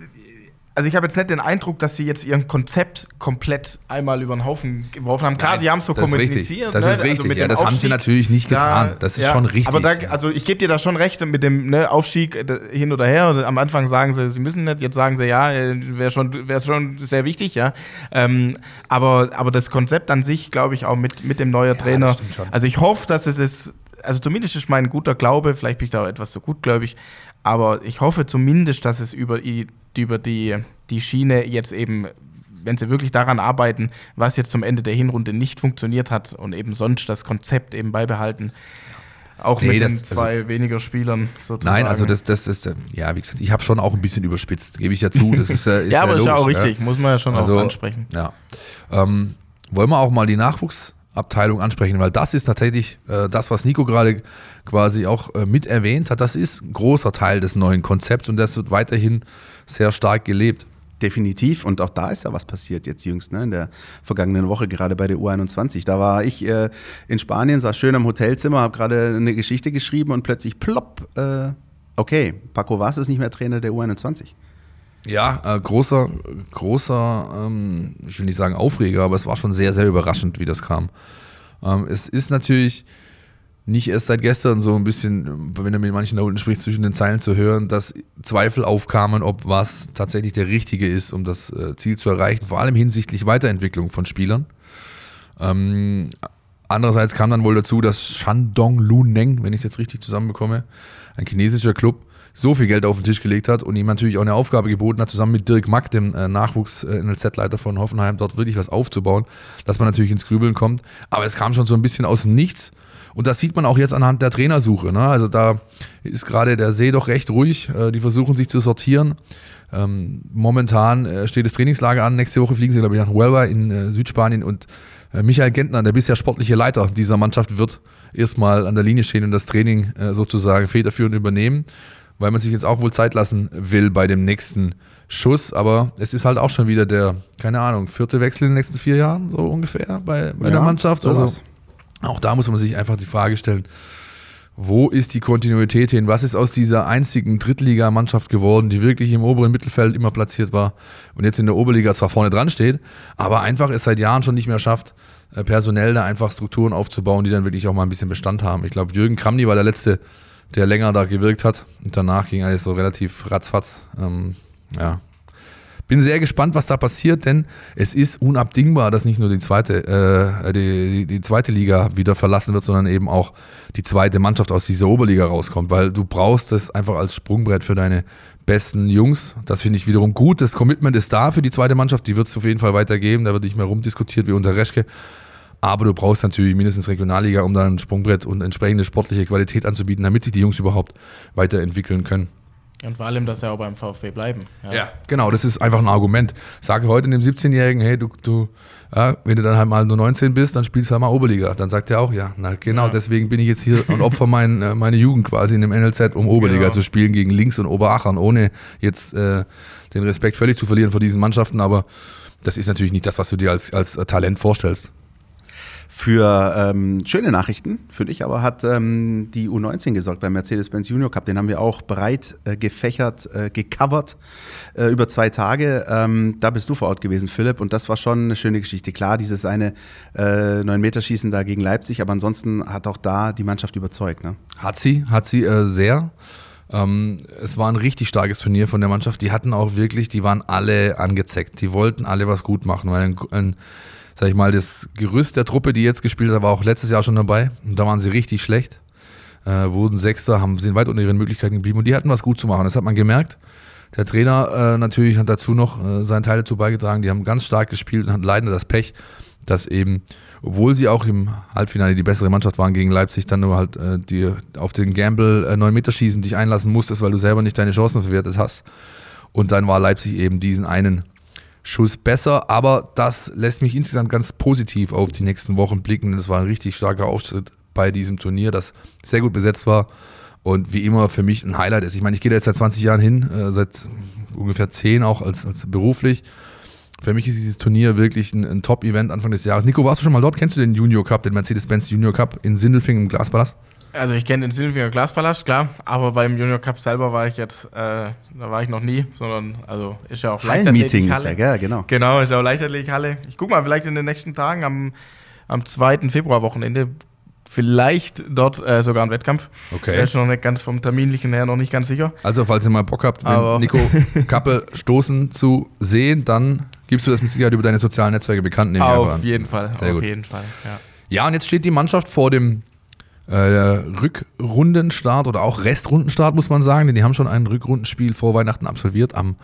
also ich habe jetzt nicht den Eindruck, dass sie jetzt ihr Konzept komplett einmal über den Haufen geworfen haben. Klar, Nein, die haben es so kommuniziert. Das ist ne? richtig. Also ja, das Aufstieg, haben sie natürlich nicht getan. das ist ja, schon richtig. Aber da, also ich gebe dir da schon recht mit dem ne, Aufstieg äh, hin oder her. Am Anfang sagen sie, sie müssen nicht. Jetzt sagen sie, ja, äh, wäre schon, wär schon sehr wichtig, ja. Ähm, aber, aber das Konzept an sich, glaube ich, auch mit, mit dem neuen Trainer. Also ich hoffe, dass es ist, also zumindest ist mein guter Glaube, vielleicht bin ich da auch etwas zu gut, glaube ich, aber ich hoffe zumindest, dass es über, über die, die Schiene jetzt eben, wenn sie wirklich daran arbeiten, was jetzt zum Ende der Hinrunde nicht funktioniert hat und eben sonst das Konzept eben beibehalten. Auch nee, mit das, den zwei also, weniger Spielern sozusagen. Nein, also das, das ist, ja, wie gesagt, ich habe schon auch ein bisschen überspitzt, gebe ich ja zu. Das ist, ist ja, aber logisch, ist ja auch richtig, ja. muss man ja schon also, auch ansprechen. Ja. Ähm, wollen wir auch mal die Nachwuchs- Abteilung ansprechen, weil das ist tatsächlich äh, das, was Nico gerade quasi auch äh, mit erwähnt hat. Das ist ein großer Teil des neuen Konzepts und das wird weiterhin sehr stark gelebt. Definitiv. Und auch da ist ja was passiert jetzt jüngst, ne? in der vergangenen Woche, gerade bei der U21. Da war ich äh, in Spanien, saß schön am Hotelzimmer, habe gerade eine Geschichte geschrieben und plötzlich plopp, äh, okay, Paco Vaz ist nicht mehr Trainer der U21. Ja, äh, großer, großer, ähm, ich will nicht sagen Aufreger, aber es war schon sehr, sehr überraschend, wie das kam. Ähm, es ist natürlich nicht erst seit gestern so ein bisschen, wenn du mit manchen da unten sprichst, zwischen den Zeilen zu hören, dass Zweifel aufkamen, ob was tatsächlich der Richtige ist, um das äh, Ziel zu erreichen, vor allem hinsichtlich Weiterentwicklung von Spielern. Ähm, andererseits kam dann wohl dazu, dass Shandong Luneng, wenn ich es jetzt richtig zusammenbekomme, ein chinesischer Club, so viel Geld auf den Tisch gelegt hat und ihm natürlich auch eine Aufgabe geboten hat, zusammen mit Dirk Mack, dem äh, Nachwuchs-NLZ-Leiter von Hoffenheim, dort wirklich was aufzubauen, dass man natürlich ins Grübeln kommt. Aber es kam schon so ein bisschen aus dem Nichts. Und das sieht man auch jetzt anhand der Trainersuche. Ne? Also da ist gerade der See doch recht ruhig. Äh, die versuchen sich zu sortieren. Ähm, momentan äh, steht das Trainingslager an. Nächste Woche fliegen sie, glaube ich, nach Huelva in äh, Südspanien und Äh, Michael Gentner, der bisher sportliche Leiter dieser Mannschaft, wird erstmal an der Linie stehen und das Training äh, sozusagen federführend übernehmen, weil man sich jetzt auch wohl Zeit lassen will bei dem nächsten Schuss. Aber es ist halt auch schon wieder der, keine Ahnung, vierte Wechsel in den nächsten vier Jahren, so ungefähr bei, bei der Ja, Mannschaft. sowas. Also auch da muss man sich einfach die Frage stellen, wo ist die Kontinuität hin? Was ist aus dieser einzigen Drittligamannschaft geworden, die wirklich im oberen Mittelfeld immer platziert war und jetzt in der Oberliga zwar vorne dran steht, aber einfach es seit Jahren schon nicht mehr schafft, äh, personell da einfach Strukturen aufzubauen, die dann wirklich auch mal ein bisschen Bestand haben. Ich glaube, Jürgen Kramny war der Letzte, der länger da gewirkt hat und danach ging alles so relativ ratzfatz. Ähm, ja, bin sehr gespannt, was da passiert, denn es ist unabdingbar, dass nicht nur die zweite, äh, die, die, zweite Liga wieder verlassen wird, sondern eben auch die zweite Mannschaft aus dieser Oberliga rauskommt, weil du brauchst das einfach als Sprungbrett für deine besten Jungs. Das finde ich wiederum gut. Das Commitment ist da für die zweite Mannschaft, die wird es auf jeden Fall weitergeben. Da wird nicht mehr rumdiskutiert wie unter Reschke. Aber du brauchst natürlich mindestens Regionalliga, um dann ein Sprungbrett und entsprechende sportliche Qualität anzubieten, damit sich die Jungs überhaupt weiterentwickeln können. Und vor allem, dass sie auch beim VfB bleiben. Ja, genau, das ist einfach ein Argument. Sage heute dem 17-Jährigen, hey, du, du, ja, wenn du dann halt mal nur 19 bist, dann spielst du halt mal Oberliga. Dann sagt er auch, ja, na genau, Ja. deswegen bin ich jetzt hier und opfer mein, äh, meine Jugend quasi in dem NLZ, um Oberliga Genau. zu spielen gegen Links und Oberachern, ohne jetzt äh, den Respekt völlig zu verlieren vor diesen Mannschaften. Aber das ist natürlich nicht das, was du dir als, als Talent vorstellst. Für ähm, schöne Nachrichten, für dich aber, hat ähm, die U19 gesorgt beim Mercedes-Benz Junior Cup. Den haben wir auch breit äh, gefächert, äh, gecovert äh, über zwei Tage. Ähm, da bist du vor Ort gewesen, Philipp, und das war schon eine schöne Geschichte. Klar, dieses eine äh, 9-Meter-Schießen da gegen Leipzig, aber ansonsten hat auch da die Mannschaft überzeugt. Ne? Hat sie, hat sie äh, sehr. Ähm, es war ein richtig starkes Turnier von der Mannschaft. Die hatten auch wirklich, die waren alle angezeckt. Die wollten alle was gut machen, weil ein, ein sag ich mal, das Gerüst der Truppe, die jetzt gespielt hat, war auch letztes Jahr schon dabei. Und da waren sie richtig schlecht. Äh, wurden Sechster, haben, sind weit unter ihren Möglichkeiten geblieben und die hatten was gut zu machen. Das hat man gemerkt. Der Trainer äh, natürlich hat dazu noch äh, seinen Teil dazu beigetragen. Die haben ganz stark gespielt und hatten leider das Pech, dass eben, obwohl sie auch im Halbfinale die bessere Mannschaft waren gegen Leipzig, dann nur halt äh, die auf den Gamble äh, 9 Meter schießen dich einlassen musstest, weil du selber nicht deine Chancen verwertet hast. Und dann war Leipzig eben diesen einen Schuss besser, aber das lässt mich insgesamt ganz positiv auf die nächsten Wochen blicken. Das war ein richtig starker Auftritt bei diesem Turnier, das sehr gut besetzt war und wie immer für mich ein Highlight ist. Ich meine, ich gehe da jetzt seit 20 Jahren hin, äh, seit ungefähr 10 auch als, als beruflich. Für mich ist dieses Turnier wirklich ein, ein Top-Event Anfang des Jahres. Nico, warst du schon mal dort? Kennst du den Junior Cup, den Mercedes-Benz Junior Cup in Sindelfingen im Glaspalast? Also ich kenne den Silvinger Glaspalast, klar, aber beim Junior Cup selber war ich jetzt, äh, da war ich noch nie, sondern, also ist ja auch Hallenmeeting ist Leichtathletikhalle. ja, gell, genau. Genau, ist ja auch Leichtathletikhalle. Ich guck mal, vielleicht in den nächsten Tagen am, am 2. Februarwochenende, vielleicht dort äh, sogar ein Wettkampf. Okay. Der ist noch nicht ganz vom terminlichen her noch nicht ganz sicher. Also, falls ihr mal Bock habt, wenn Aber- Nico Kappel stoßen zu sehen, dann gibst du das mit Sicherheit über deine sozialen Netzwerke bekannt. nehme ich einfach Auf an. jeden Fall, Sehr auf gut. jeden Fall, ja. Ja, und jetzt steht die Mannschaft vor dem Rückrundenstart oder auch Restrundenstart, muss man sagen, denn die haben schon ein Rückrundenspiel vor Weihnachten absolviert. Am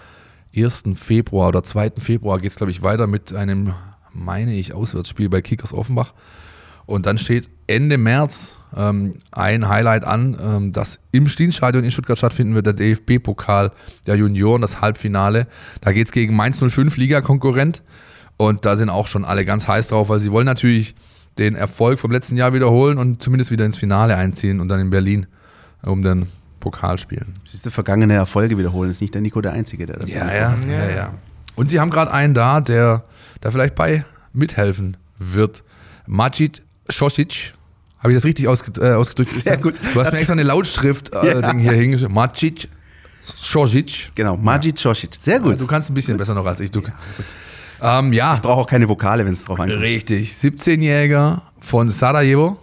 1. Februar oder 2. Februar geht es, glaube ich, weiter mit einem, meine ich, Auswärtsspiel bei Kickers Offenbach. Und dann steht Ende März ähm, ein Highlight an, ähm, das im Stienstadion in Stuttgart stattfinden wird, der DFB-Pokal der Junioren, das Halbfinale. Da geht es gegen Mainz 05, Liga-Konkurrent. Und da sind auch schon alle ganz heiß drauf, weil sie wollen natürlich den Erfolg vom letzten Jahr wiederholen und zumindest wieder ins Finale einziehen und dann in Berlin um den Pokal spielen. Siehst du, vergangene Erfolge wiederholen. Ist nicht der Nico der Einzige, der das Ja, macht. ja, ja, ja. Und sie haben gerade einen da, der da vielleicht bei mithelfen wird. Majid Šošić. Habe ich das richtig ausge äh, ausgedrückt? Sehr gut. Du hast mir extra eine Lautschrift äh, Ja. Hier hingeschrieben. Majid Šošić. Genau, Majid Šošić. Sehr gut. Du kannst ein bisschen besser noch als ich. Du. Ähm, ja, Braucht auch keine Vokale, wenn es drauf ankommt. Richtig. 17-Jähriger von Sarajevo.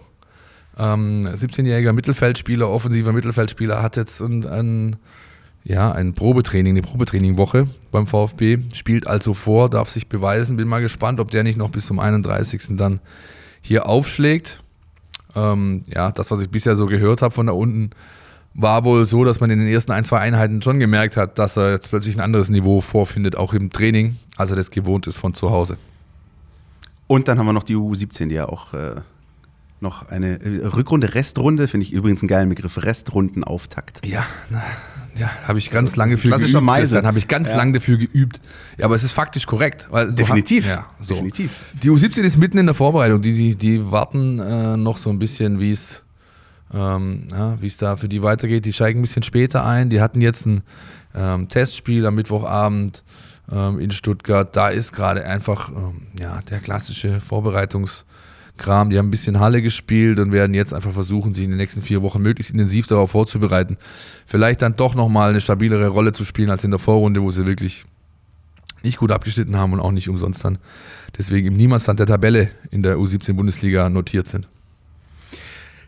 Ähm, 17-jähriger Mittelfeldspieler, offensiver Mittelfeldspieler, hat jetzt ein, ein, ja, ein Probetraining, eine Probetrainingwoche beim VfB, spielt also vor, darf sich beweisen. Bin mal gespannt, ob der nicht noch bis zum 31. dann hier aufschlägt. Ähm, ja, das, was ich bisher so gehört habe von da unten, war wohl so, dass man in den ersten ein, zwei Einheiten schon gemerkt hat, dass er jetzt plötzlich ein anderes Niveau vorfindet, auch im Training, als er das gewohnt ist von zu Hause. Und dann haben wir noch die U17, die ja auch äh, noch eine äh, Rückrunde, Restrunde, finde ich übrigens einen geilen Begriff, Restrundenauftakt. Ja, na, ja, habe ich ganz lange für geübt. Meise. Dann habe ich ganz Ja. lange dafür geübt. Ja, aber es ist faktisch korrekt. Definitiv. hast- Ja, so. Definitiv. Die U17 ist mitten in der Vorbereitung. Die, die, die warten äh, noch so ein bisschen, wie es ähm, ja, wie es da für die weitergeht. Die steigen ein bisschen später ein. Die hatten jetzt ein ähm, Testspiel am Mittwochabend ähm, in Stuttgart. Da ist gerade einfach ähm, ja, der klassische Vorbereitungskram. Die haben ein bisschen Halle gespielt und werden jetzt einfach versuchen, sich in den nächsten vier Wochen möglichst intensiv darauf vorzubereiten. Vielleicht dann doch nochmal eine stabilere Rolle zu spielen als in der Vorrunde, wo sie wirklich nicht gut abgeschnitten haben und auch nicht umsonst dann deswegen im Niemandsland der Tabelle in der U17-Bundesliga notiert sind.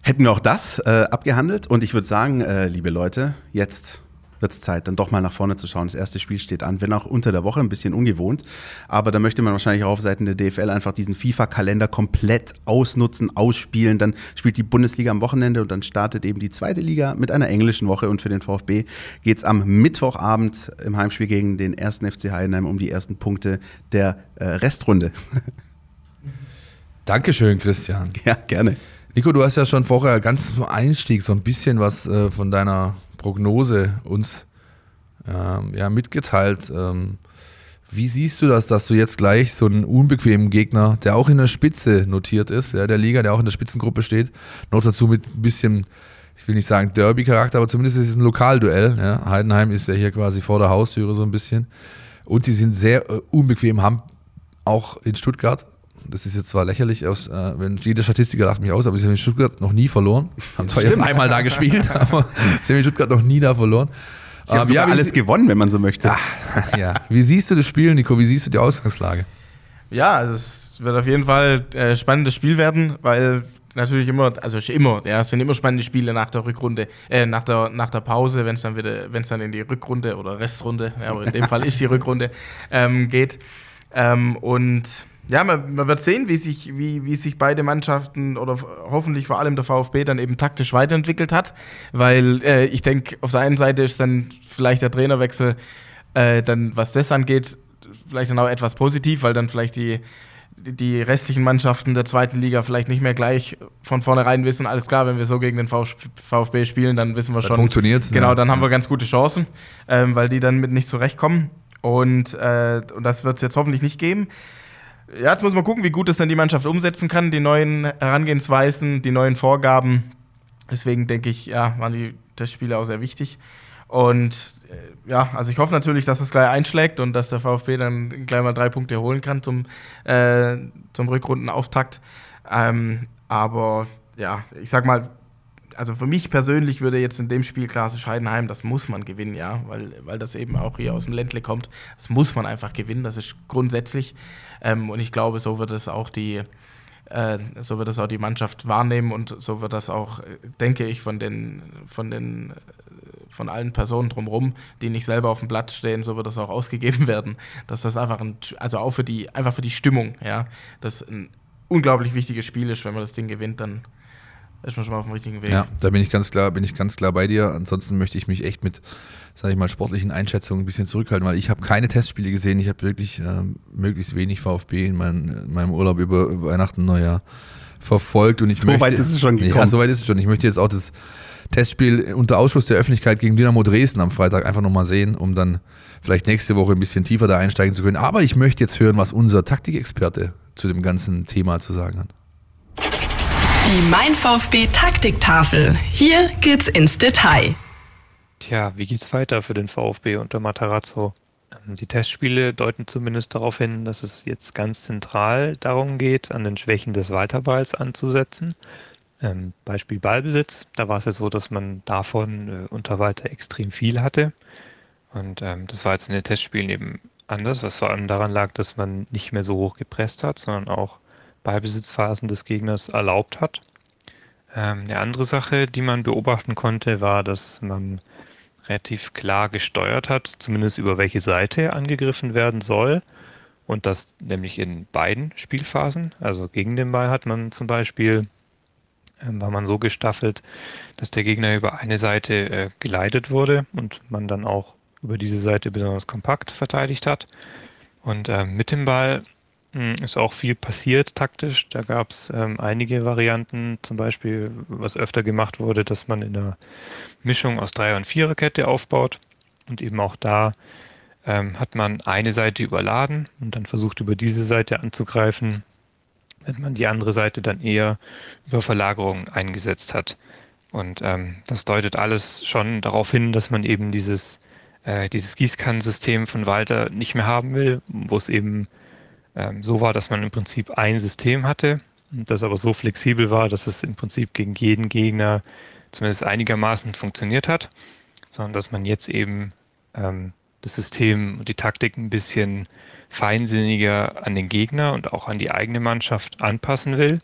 Hätten wir auch das äh, abgehandelt und ich würde sagen, äh, liebe Leute, jetzt wird es Zeit, dann doch mal nach vorne zu schauen. Das erste Spiel steht an, wenn auch unter der Woche, ein bisschen ungewohnt. Aber da möchte man wahrscheinlich auch auf Seiten der DFL einfach diesen FIFA-Kalender komplett ausnutzen, ausspielen. Dann spielt die Bundesliga am Wochenende und dann startet eben die zweite Liga mit einer englischen Woche. Und für den VfB geht es am Mittwochabend im Heimspiel gegen den ersten FC Heidenheim um die ersten Punkte der äh, Restrunde. Dankeschön, Christian. ja, gerne. Nico, du hast ja schon vorher ganz zum Einstieg so ein bisschen was äh, von deiner Prognose uns ähm, ja, mitgeteilt. Ähm, wie siehst du das, dass du jetzt gleich so einen unbequemen Gegner, der auch in der Spitze notiert ist, ja, der Liga, der auch in der Spitzengruppe steht, noch dazu mit ein bisschen, ich will nicht sagen Derby-Charakter, aber zumindest ist es ein Lokalduell. Ja. Heidenheim ist ja hier quasi vor der Haustüre so ein bisschen. Und sie sind sehr äh, unbequem, haben auch in Stuttgart das ist jetzt zwar lächerlich, aus, äh, wenn jeder Statistiker lacht mich aus, aber sie haben in Stuttgart noch nie verloren. Haben zwar jetzt einmal da gespielt, aber sie haben in Stuttgart noch nie da verloren. Sie haben Ähm, sogar wie alles sie- gewonnen, wenn man so möchte. ja. Wie siehst du das Spiel, Nico? Wie siehst du die Ausgangslage? Ja, also es wird auf jeden Fall äh, spannendes Spiel werden, weil natürlich immer, also immer, ja, es sind immer spannende Spiele nach der Rückrunde, äh, nach der, nach der Pause, wenn es dann wieder, wenn es dann in die Rückrunde oder Restrunde, ja, aber in dem Fall ist die Rückrunde, ähm, geht. Ähm, und ja, man, man wird sehen, wie sich, wie, wie sich beide Mannschaften oder hoffentlich vor allem der VfB dann eben taktisch weiterentwickelt hat, weil äh, ich denke, auf der einen Seite ist dann vielleicht der Trainerwechsel äh, dann, was das angeht, vielleicht dann auch etwas positiv, weil dann vielleicht die, die- restlichen Mannschaften der zweiten Liga vielleicht nicht mehr gleich von vornherein wissen, alles klar, wenn wir so gegen den VfB spielen, dann wissen wir schon. funktioniert's, Genau, dann haben wir ganz gute Chancen, ähm, weil die dann mit nicht zurechtkommen. Und, äh, und das wird es jetzt hoffentlich nicht geben. Ja, jetzt muss man gucken, wie gut es dann die Mannschaft umsetzen kann, die neuen Herangehensweisen, die neuen Vorgaben. Deswegen denke ich, ja, waren die Testspiele auch sehr wichtig. Und äh, ja, also ich hoffe natürlich, dass es gleich einschlägt und dass der VfB dann gleich mal drei Punkte holen kann zum, äh, zum Rückrundenauftakt. Ähm, aber ja, ich sag mal, also für mich persönlich würde jetzt in dem Spiel klassisch Heidenheim, das muss man gewinnen, ja, weil, weil das eben auch hier aus dem Ländle kommt. Das muss man einfach gewinnen, das ist grundsätzlich. Ähm, und ich glaube, so wird es auch die, äh, so wird es auch die Mannschaft wahrnehmen und so wird das auch, äh, denke ich, von den, von den äh, von allen Personen drumherum, die nicht selber auf dem Blatt stehen, so wird das auch ausgegeben werden. Dass das einfach ein, also auch für die, einfach für die Stimmung, ja, das ein unglaublich wichtiges Spiel ist, wenn man das Ding gewinnt, dann ist man schon mal auf dem richtigen Weg. Ja, da bin ich ganz klar, bin ich ganz klar bei dir. Ansonsten möchte ich mich echt mit, sage ich mal, sportlichen Einschätzungen ein bisschen zurückhalten, weil ich habe keine Testspiele gesehen. Ich habe wirklich ähm, möglichst wenig VfB in, mein, in meinem Urlaub über, Weihnachten, Neujahr verfolgt. Und ich So möchte, weit ist es schon Ja, gekommen. so weit ist es schon. Ich möchte jetzt auch das Testspiel unter Ausschluss der Öffentlichkeit gegen Dynamo Dresden am Freitag einfach nochmal sehen, um dann vielleicht nächste Woche ein bisschen tiefer da einsteigen zu können. Aber ich möchte jetzt hören, was unser Taktikexperte zu dem ganzen Thema zu sagen hat. Die Mein VfB Taktiktafel. Hier geht's ins Detail. Tja, wie geht's weiter für den VfB unter Matarazzo? Ähm, Die Testspiele deuten zumindest darauf hin, dass es jetzt ganz zentral darum geht, an den Schwächen des Weiterballs anzusetzen. Ähm, Beispiel Ballbesitz, da war es ja so, dass man davon äh, unter Walter extrem viel hatte. Und ähm, das war jetzt in den Testspielen eben anders, was vor allem daran lag, dass man nicht mehr so hoch gepresst hat, sondern auch Ballbesitzphasen des Gegners erlaubt hat. Ähm, eine andere Sache, die man beobachten konnte, war, dass man relativ klar gesteuert hat, zumindest über welche Seite angegriffen werden soll. Und das nämlich in beiden Spielphasen. Also gegen den Ball hat man zum Beispiel, ähm, war man so gestaffelt, dass der Gegner über eine Seite äh, geleitet wurde und man dann auch über diese Seite besonders kompakt verteidigt hat. Und ähm, mit dem Ball ist auch viel passiert taktisch. Da gab es ähm, einige Varianten, zum Beispiel, was öfter gemacht wurde, dass man in einer Mischung aus Dreier- und Viererkette aufbaut. Und eben auch da ähm, hat man eine Seite überladen und dann versucht über diese Seite anzugreifen, wenn man die andere Seite dann eher über Verlagerung eingesetzt hat. Und ähm, das deutet alles schon darauf hin, dass man eben dieses, äh, dieses Gießkannensystem von Walter nicht mehr haben will, wo es eben ähm, so war, dass man im Prinzip ein System hatte, das aber so flexibel war, dass es im Prinzip gegen jeden Gegner zumindest einigermaßen funktioniert hat, sondern dass man jetzt eben ähm, das System und die Taktik ein bisschen feinsinniger an den Gegner und auch an die eigene Mannschaft anpassen will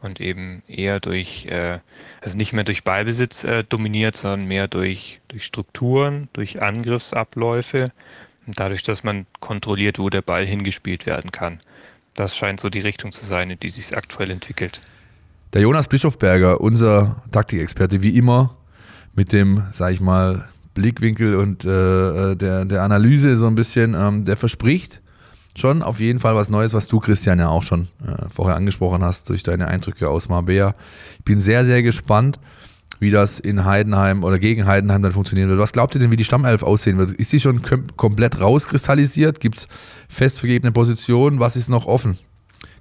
und eben eher durch, äh, also nicht mehr durch Ballbesitz äh, dominiert, sondern mehr durch, durch Strukturen, durch Angriffsabläufe dadurch, dass man kontrolliert, wo der Ball hingespielt werden kann. Das scheint so die Richtung zu sein, in die sich aktuell entwickelt. Der Jonas Bischofberger, unser Taktikexperte, wie immer, mit dem, sag ich mal, Blickwinkel und äh, äh, der, der Analyse so ein bisschen, ähm, der verspricht schon auf jeden Fall was Neues, was du, Christian, ja auch schon äh, vorher angesprochen hast durch deine Eindrücke aus Marbella. Ich bin sehr, sehr gespannt, wie das in Heidenheim oder gegen Heidenheim dann funktionieren wird. Was glaubt ihr denn, wie die Stammelf aussehen wird? Ist sie schon komplett rauskristallisiert? Gibt es fest vergebene Positionen? Was ist noch offen?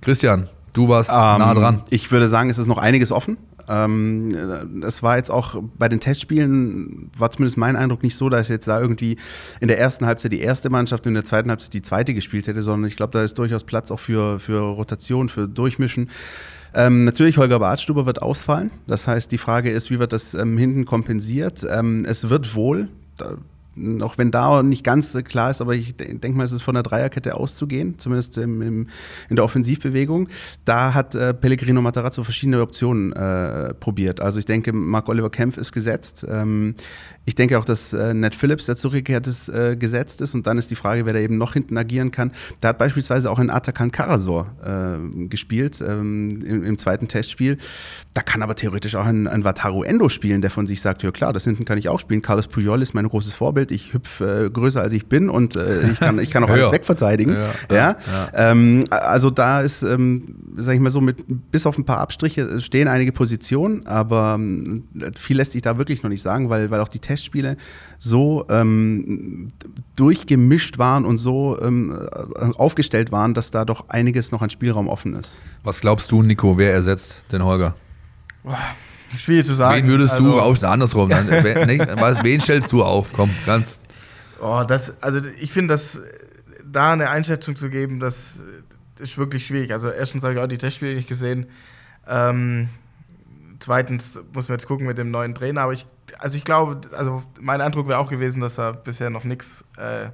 Christian, du warst ähm, nah dran. Ich würde sagen, es ist noch einiges offen. Ähm, es war jetzt auch bei den Testspielen, war zumindest mein Eindruck nicht so, dass jetzt da irgendwie in der ersten Halbzeit die erste Mannschaft und in der zweiten Halbzeit die zweite gespielt hätte, sondern ich glaube, da ist durchaus Platz auch für, für Rotation, für Durchmischen. Ähm, natürlich, Holger Bartstuber wird ausfallen. Das heißt, die Frage ist, wie wird das ähm, hinten kompensiert? Ähm, es wird wohl, da auch wenn da nicht ganz klar ist, aber ich denke mal, es ist von der Dreierkette auszugehen, zumindest im, im, in der Offensivbewegung. Da hat äh, Pellegrino Matarazzo verschiedene Optionen äh, probiert. Also ich denke, Marc-Oliver Kempf ist gesetzt. Ähm, ich denke auch, dass äh, Ned Phillips, der zurückgekehrt ist, äh, gesetzt ist. Und dann ist die Frage, wer da eben noch hinten agieren kann. Da hat beispielsweise auch ein Atakan Karasor äh, gespielt ähm, im, im, zweiten Testspiel. Da kann aber theoretisch auch ein, ein Wataru Endo spielen, der von sich sagt, ja klar, das hinten kann ich auch spielen. Carlos Pujol ist mein großes Vorbild. Ich hüpfe äh, größer als ich bin und äh, ich, kann, ich kann auch alles wegverteidigen. Ja, ja, ja. Ähm, also da ist, ähm, sag ich mal so, mit bis auf ein paar Abstriche stehen einige Positionen, aber ähm, viel lässt sich da wirklich noch nicht sagen, weil, weil auch die Testspiele so ähm, durchgemischt waren und so ähm, aufgestellt waren, dass da doch einiges noch an Spielraum offen ist. Was glaubst du, Nico, wer ersetzt den Holger? Boah, schwierig zu sagen. Wen würdest also, du auf andersrum? Dann, wen stellst du auf? Komm, ganz. Oh, das, also ich finde, dass da eine Einschätzung zu geben, das ist wirklich schwierig. Also erstens habe ich auch die Testspiele nicht gesehen. Ähm, zweitens muss man jetzt gucken mit dem neuen Trainer, aber ich, also ich glaube, also mein Eindruck wäre auch gewesen, dass da bisher noch nichts äh,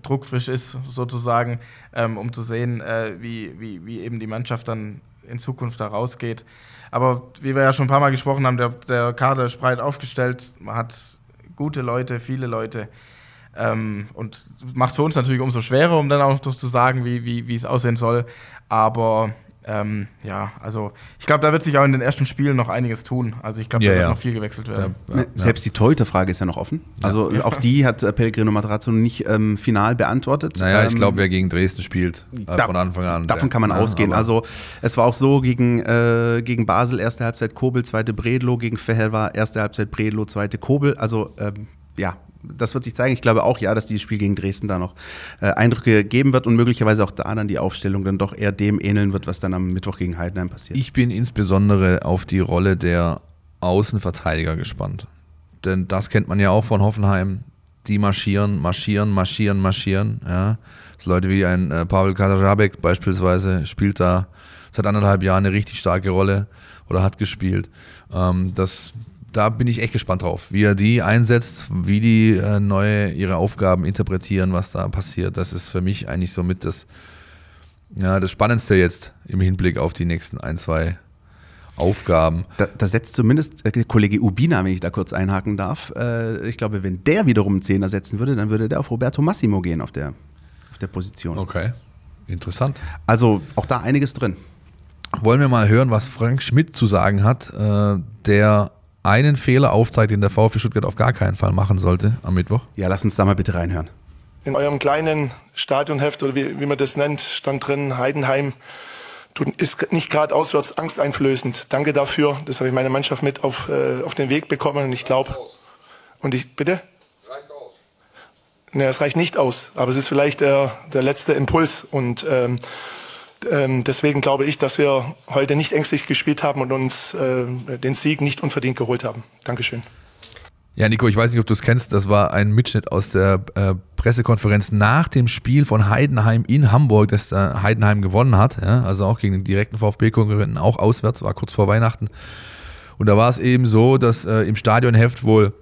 druckfrisch ist, sozusagen, ähm, um zu sehen, äh, wie, wie, wie eben die Mannschaft dann in Zukunft da rausgeht. Aber wie wir ja schon ein paar Mal gesprochen haben, der, der Kader ist breit aufgestellt, man hat gute Leute, viele Leute. Ähm, und macht es für uns natürlich umso schwerer, um dann auch noch zu sagen, wie, wie, wie es aussehen soll. Aber ähm, ja, also ich glaube, da wird sich auch in den ersten Spielen noch einiges tun. Also ich glaube, ja, da wird ja. noch viel gewechselt werden. Ja, Selbst die Torhüter-Frage ist ja noch offen. Also auch die hat äh, Pellegrino Materazzo nicht ähm, final beantwortet. Naja, ähm, ich glaube, wer gegen Dresden spielt, äh, da, von Anfang an. Davon kann man ausgehen. Also es war auch so gegen, äh, gegen Basel erste Halbzeit Kobel, zweite Bredlo, gegen Feher erste Halbzeit Bredlo, zweite Kobel. Also ähm, ja, das wird sich zeigen. Ich glaube auch, ja, dass dieses Spiel gegen Dresden da noch äh, Eindrücke geben wird und möglicherweise auch da dann die Aufstellung dann doch eher dem ähneln wird, was dann am Mittwoch gegen Heidenheim passiert. Ich bin insbesondere auf die Rolle der Außenverteidiger gespannt. Denn das kennt man ja auch von Hoffenheim. Die marschieren, marschieren, marschieren, marschieren. Ja. Das Leute wie ein äh, Pavel Katajabek beispielsweise spielt da seit anderthalb Jahren eine richtig starke Rolle oder hat gespielt. Ähm, das da bin ich echt gespannt drauf, wie er die einsetzt, wie die äh, neue ihre Aufgaben interpretieren, was da passiert. Das ist für mich eigentlich somit das, ja, das Spannendste jetzt im Hinblick auf die nächsten ein, zwei Aufgaben. Da, da setzt zumindest äh, Kollege Ubina, wenn ich da kurz einhaken darf. Äh, ich glaube, wenn der wiederum einen Zehner setzen würde, dann würde der auf Roberto Massimo gehen auf der, auf der Position. Okay, interessant. Also auch da einiges drin. Wollen wir mal hören, was Frank Schmidt zu sagen hat, äh, der einen Fehler aufzeigt, den der VfB Stuttgart auf gar keinen Fall machen sollte am Mittwoch? Ja, lass uns da mal bitte reinhören. In eurem kleinen Stadionheft oder wie, wie man das nennt, stand drin, Heidenheim ist nicht gerade auswärts angsteinflößend. Danke dafür. Das habe ich meiner Mannschaft mit auf, äh, auf den Weg bekommen und ich glaube. Und ich, bitte? Reicht aus. Ne, es reicht nicht aus, aber es ist vielleicht der, der letzte Impuls und ähm, ähm, deswegen glaube ich, dass wir heute nicht ängstlich gespielt haben und uns äh, den Sieg nicht unverdient geholt haben. Dankeschön. Ja, Nico, ich weiß nicht, ob du es kennst. Das war ein Mitschnitt aus der äh, Pressekonferenz nach dem Spiel von Heidenheim in Hamburg, das da Heidenheim gewonnen hat. Ja, also auch gegen den direkten VfB-Konkurrenten, auch auswärts, war kurz vor Weihnachten. Und da war es eben so, dass äh, im Stadionheft wohl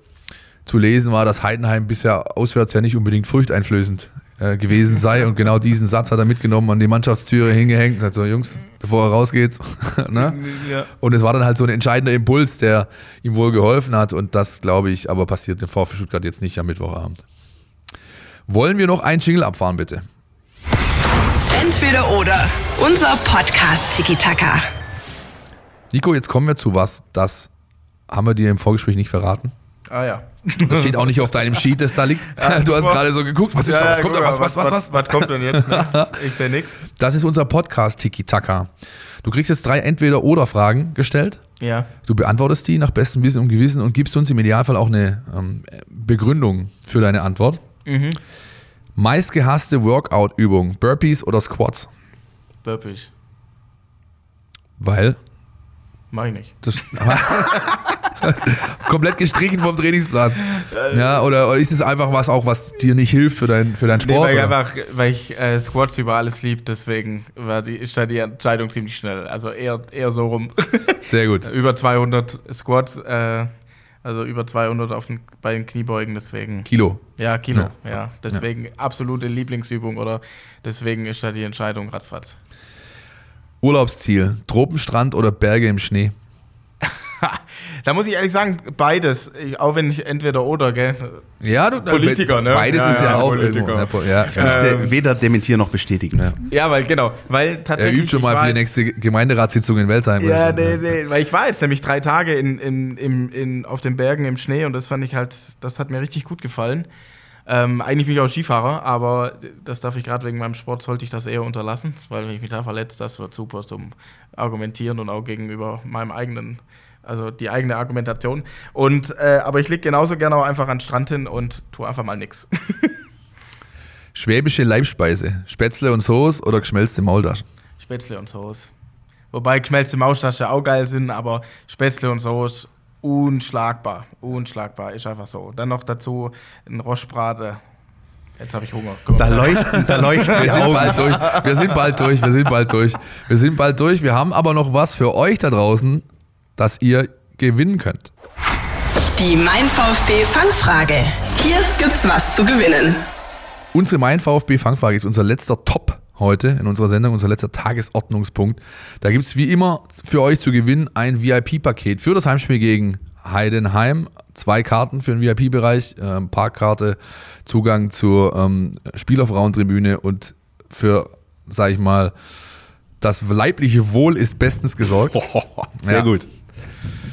zu lesen war, dass Heidenheim bisher auswärts ja nicht unbedingt furchteinflößend äh, gewesen sei. Und genau diesen Satz hat er mitgenommen, an die Mannschaftstüre hingehängt und sagt so, Jungs, bevor er rausgeht. ne? ja. Und es war dann halt so ein entscheidender Impuls, der ihm wohl geholfen hat. Und das, glaube ich, aber passiert im VfB Stuttgart jetzt nicht am Mittwochabend. Wollen wir noch einen Jingle abfahren, bitte? Entweder oder. Unser Podcast Tiki Taka. Nico, jetzt kommen wir zu was, das haben wir dir im Vorgespräch nicht verraten. Ah ja. Das steht auch nicht auf deinem Sheet, das da liegt. Ja, du hast gerade so geguckt, was ist ja, da? Was ja, kommt da? Was, was, was, was, was, kommt denn jetzt? Ne? Ich sehe nichts. Das ist unser Podcast Tiki Taka. Du kriegst jetzt drei Entweder-Oder-Fragen gestellt. Ja. Du beantwortest die nach bestem Wissen und Gewissen und gibst uns im Idealfall auch eine ähm, Begründung für deine Antwort. Mhm. Meistgehasste Workout-Übung: Burpees oder Squats? Burpees. Weil? Mach ich nicht. Das, komplett gestrichen vom Trainingsplan. Ja, oder, oder, ist es einfach was auch, was dir nicht hilft für, dein, für deinen Sport? Nee, weil, ich einfach, weil ich äh, Squats über alles lieb, deswegen war die, ist da die Entscheidung ziemlich schnell. Also eher, eher so rum. Sehr gut. über 200 Squats, äh, also über 200 auf den, bei den Kniebeugen, deswegen. Kilo. Ja, Kilo, ja. ja. Deswegen ja. absolute Lieblingsübung oder deswegen ist da die Entscheidung ratzfatz. Urlaubsziel, Tropenstrand oder Berge im Schnee? Da muss ich ehrlich sagen, beides. Ich, auch wenn ich entweder oder, gell? Ja, du, Politiker, ne? Beides ja, ist ja, ja auch Politiker. irgendwo. Ja. Ich möchte ähm, weder dementieren noch bestätigen. Ja. ja, weil, genau. Weil tatsächlich. Er übt schon mal für die nächste Gemeinderatssitzung in Welsheim. Ja, nee, nee. Weil ich war jetzt nämlich drei Tage in, in, in, in, auf den Bergen im Schnee und das fand ich halt, das hat mir richtig gut gefallen. Ähm, eigentlich bin ich auch Skifahrer, aber das darf ich gerade wegen meinem Sport, sollte ich das eher unterlassen, weil wenn ich mich da verletze, das wird super zum Argumentieren und auch gegenüber meinem eigenen, also die eigene Argumentation. Und, äh, aber ich liege genauso gerne auch einfach an den Strand hin und tue einfach mal nichts. Schwäbische Leibspeise, Spätzle und Soße oder geschmelzte Maultaschen? Spätzle und Soße. Wobei geschmelzte Maultaschen auch geil sind, aber Spätzle und Soße unschlagbar. Unschlagbar, ist einfach so. Dann noch dazu ein Roschbrate. Jetzt habe ich Hunger. Da leuchten, da leuchten wir sind bald durch. Wir sind bald durch. Wir sind bald durch. Wir sind bald durch. Wir haben aber noch was für euch da draußen, das ihr gewinnen könnt. Die Mein VfB Fangfrage. Hier gibt's was zu gewinnen. Unsere Mein VfB Fangfrage ist unser letzter Top heute in unserer Sendung, unser letzter Tagesordnungspunkt. Da gibt es wie immer für euch zu gewinnen ein VIP-Paket für das Heimspiel gegen Heidenheim. Zwei Karten für den VIP-Bereich, äh, Parkkarte, Zugang zur ähm, Spielerfrauentribüne und für, sag ich mal, das leibliche Wohl ist bestens gesorgt. sehr ja. gut.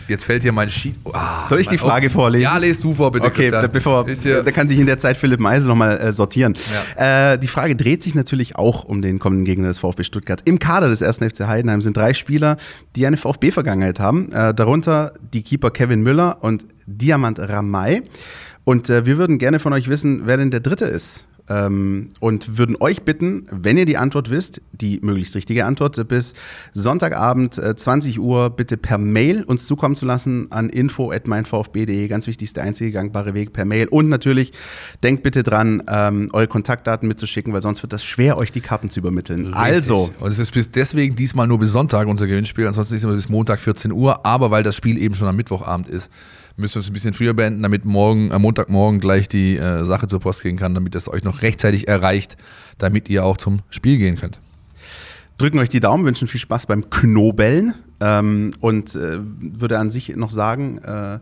Jetzt fällt hier mein Sheet. Oh, Soll ich die Frage vorlesen? Ja, lest du vor, bitte. Okay, da, bevor, da kann sich in der Zeit Philipp Meisel nochmal äh, sortieren. Ja. Äh, die Frage dreht sich natürlich auch um den kommenden Gegner des VfB Stuttgart. Im Kader des 1. FC Heidenheim sind drei Spieler, die eine VfB-Vergangenheit haben. Äh, darunter die Keeper Kevin Müller und Diamant Ramay. Und äh, wir würden gerne von euch wissen, wer denn der Dritte ist ähm, und würden euch bitten, wenn ihr die Antwort wisst, die möglichst richtige Antwort, bis Sonntagabend äh, 20 Uhr bitte per Mail uns zukommen zu lassen an info.meinvfb.de. Ganz wichtig, ist der einzige gangbare Weg per Mail. Und natürlich denkt bitte dran, ähm, eure Kontaktdaten mitzuschicken, weil sonst wird das schwer, euch die Karten zu übermitteln. Richtig. Also. Und es ist bis deswegen diesmal nur bis Sonntag unser Gewinnspiel, ansonsten ist es immer bis Montag 14 Uhr, aber weil das Spiel eben schon am Mittwochabend ist, müssen wir es ein bisschen früher beenden, damit morgen, am Montagmorgen gleich die äh, Sache zur Post gehen kann, damit das euch noch rechtzeitig erreicht, damit ihr auch zum Spiel gehen könnt. Drücken euch die Daumen, wünschen viel Spaß beim Knobeln ähm, und äh, würde an sich noch sagen, äh,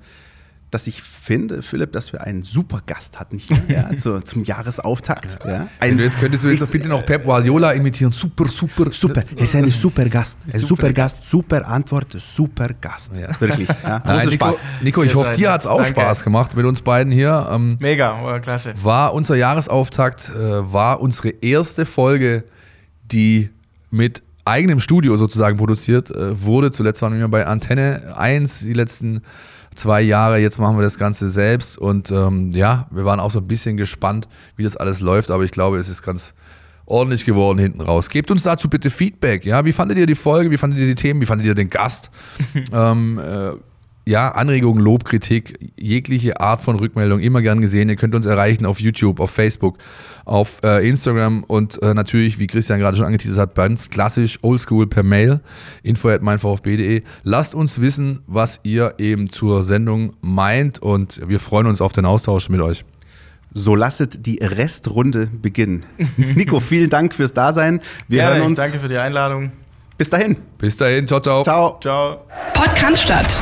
dass ich finde, Philipp, dass wir einen super Gast hatten hier ja, zu, zum Jahresauftakt. Ja. Ein, Wenn du jetzt könntest du jetzt doch bitte noch Pep Guardiola imitieren. Super, super. Super, er ist ein super Gast. Ein super Gast, super Antwort, super Gast. Ja. Wirklich. Ja. Nein, Nico, Spaß. Nico, ich hoffe, dir hat es auch Danke. Spaß gemacht mit uns beiden hier. Ähm, Mega, klasse. war unser Jahresauftakt, äh, war unsere erste Folge, die mit eigenem Studio sozusagen produziert äh, wurde. Zuletzt waren wir bei Antenne 1 die letzten zwei Jahre. Jetzt machen wir das Ganze selbst und ähm, ja, wir waren auch so ein bisschen gespannt, wie das alles läuft, aber ich glaube, es ist ganz ordentlich geworden hinten raus. Gebt uns dazu bitte Feedback. Ja, wie fandet ihr die Folge? Wie fandet ihr die Themen? Wie fandet ihr den Gast? ähm, äh, ja, Anregungen, Lob, Kritik, jegliche Art von Rückmeldung, immer gern gesehen. Ihr könnt uns erreichen auf YouTube, auf Facebook, auf äh, Instagram und äh, natürlich, wie Christian gerade schon angeteasert hat, ganz klassisch, oldschool per Mail, info at meinvfb.de. Lasst uns wissen, was ihr eben zur Sendung meint und wir freuen uns auf den Austausch mit euch. So lasset die Restrunde beginnen. Nico, vielen Dank fürs Dasein. Wir Gerne, hören uns. danke für die Einladung. Bis dahin. Bis dahin, ciao, ciao. Ciao. Ciao. Podcast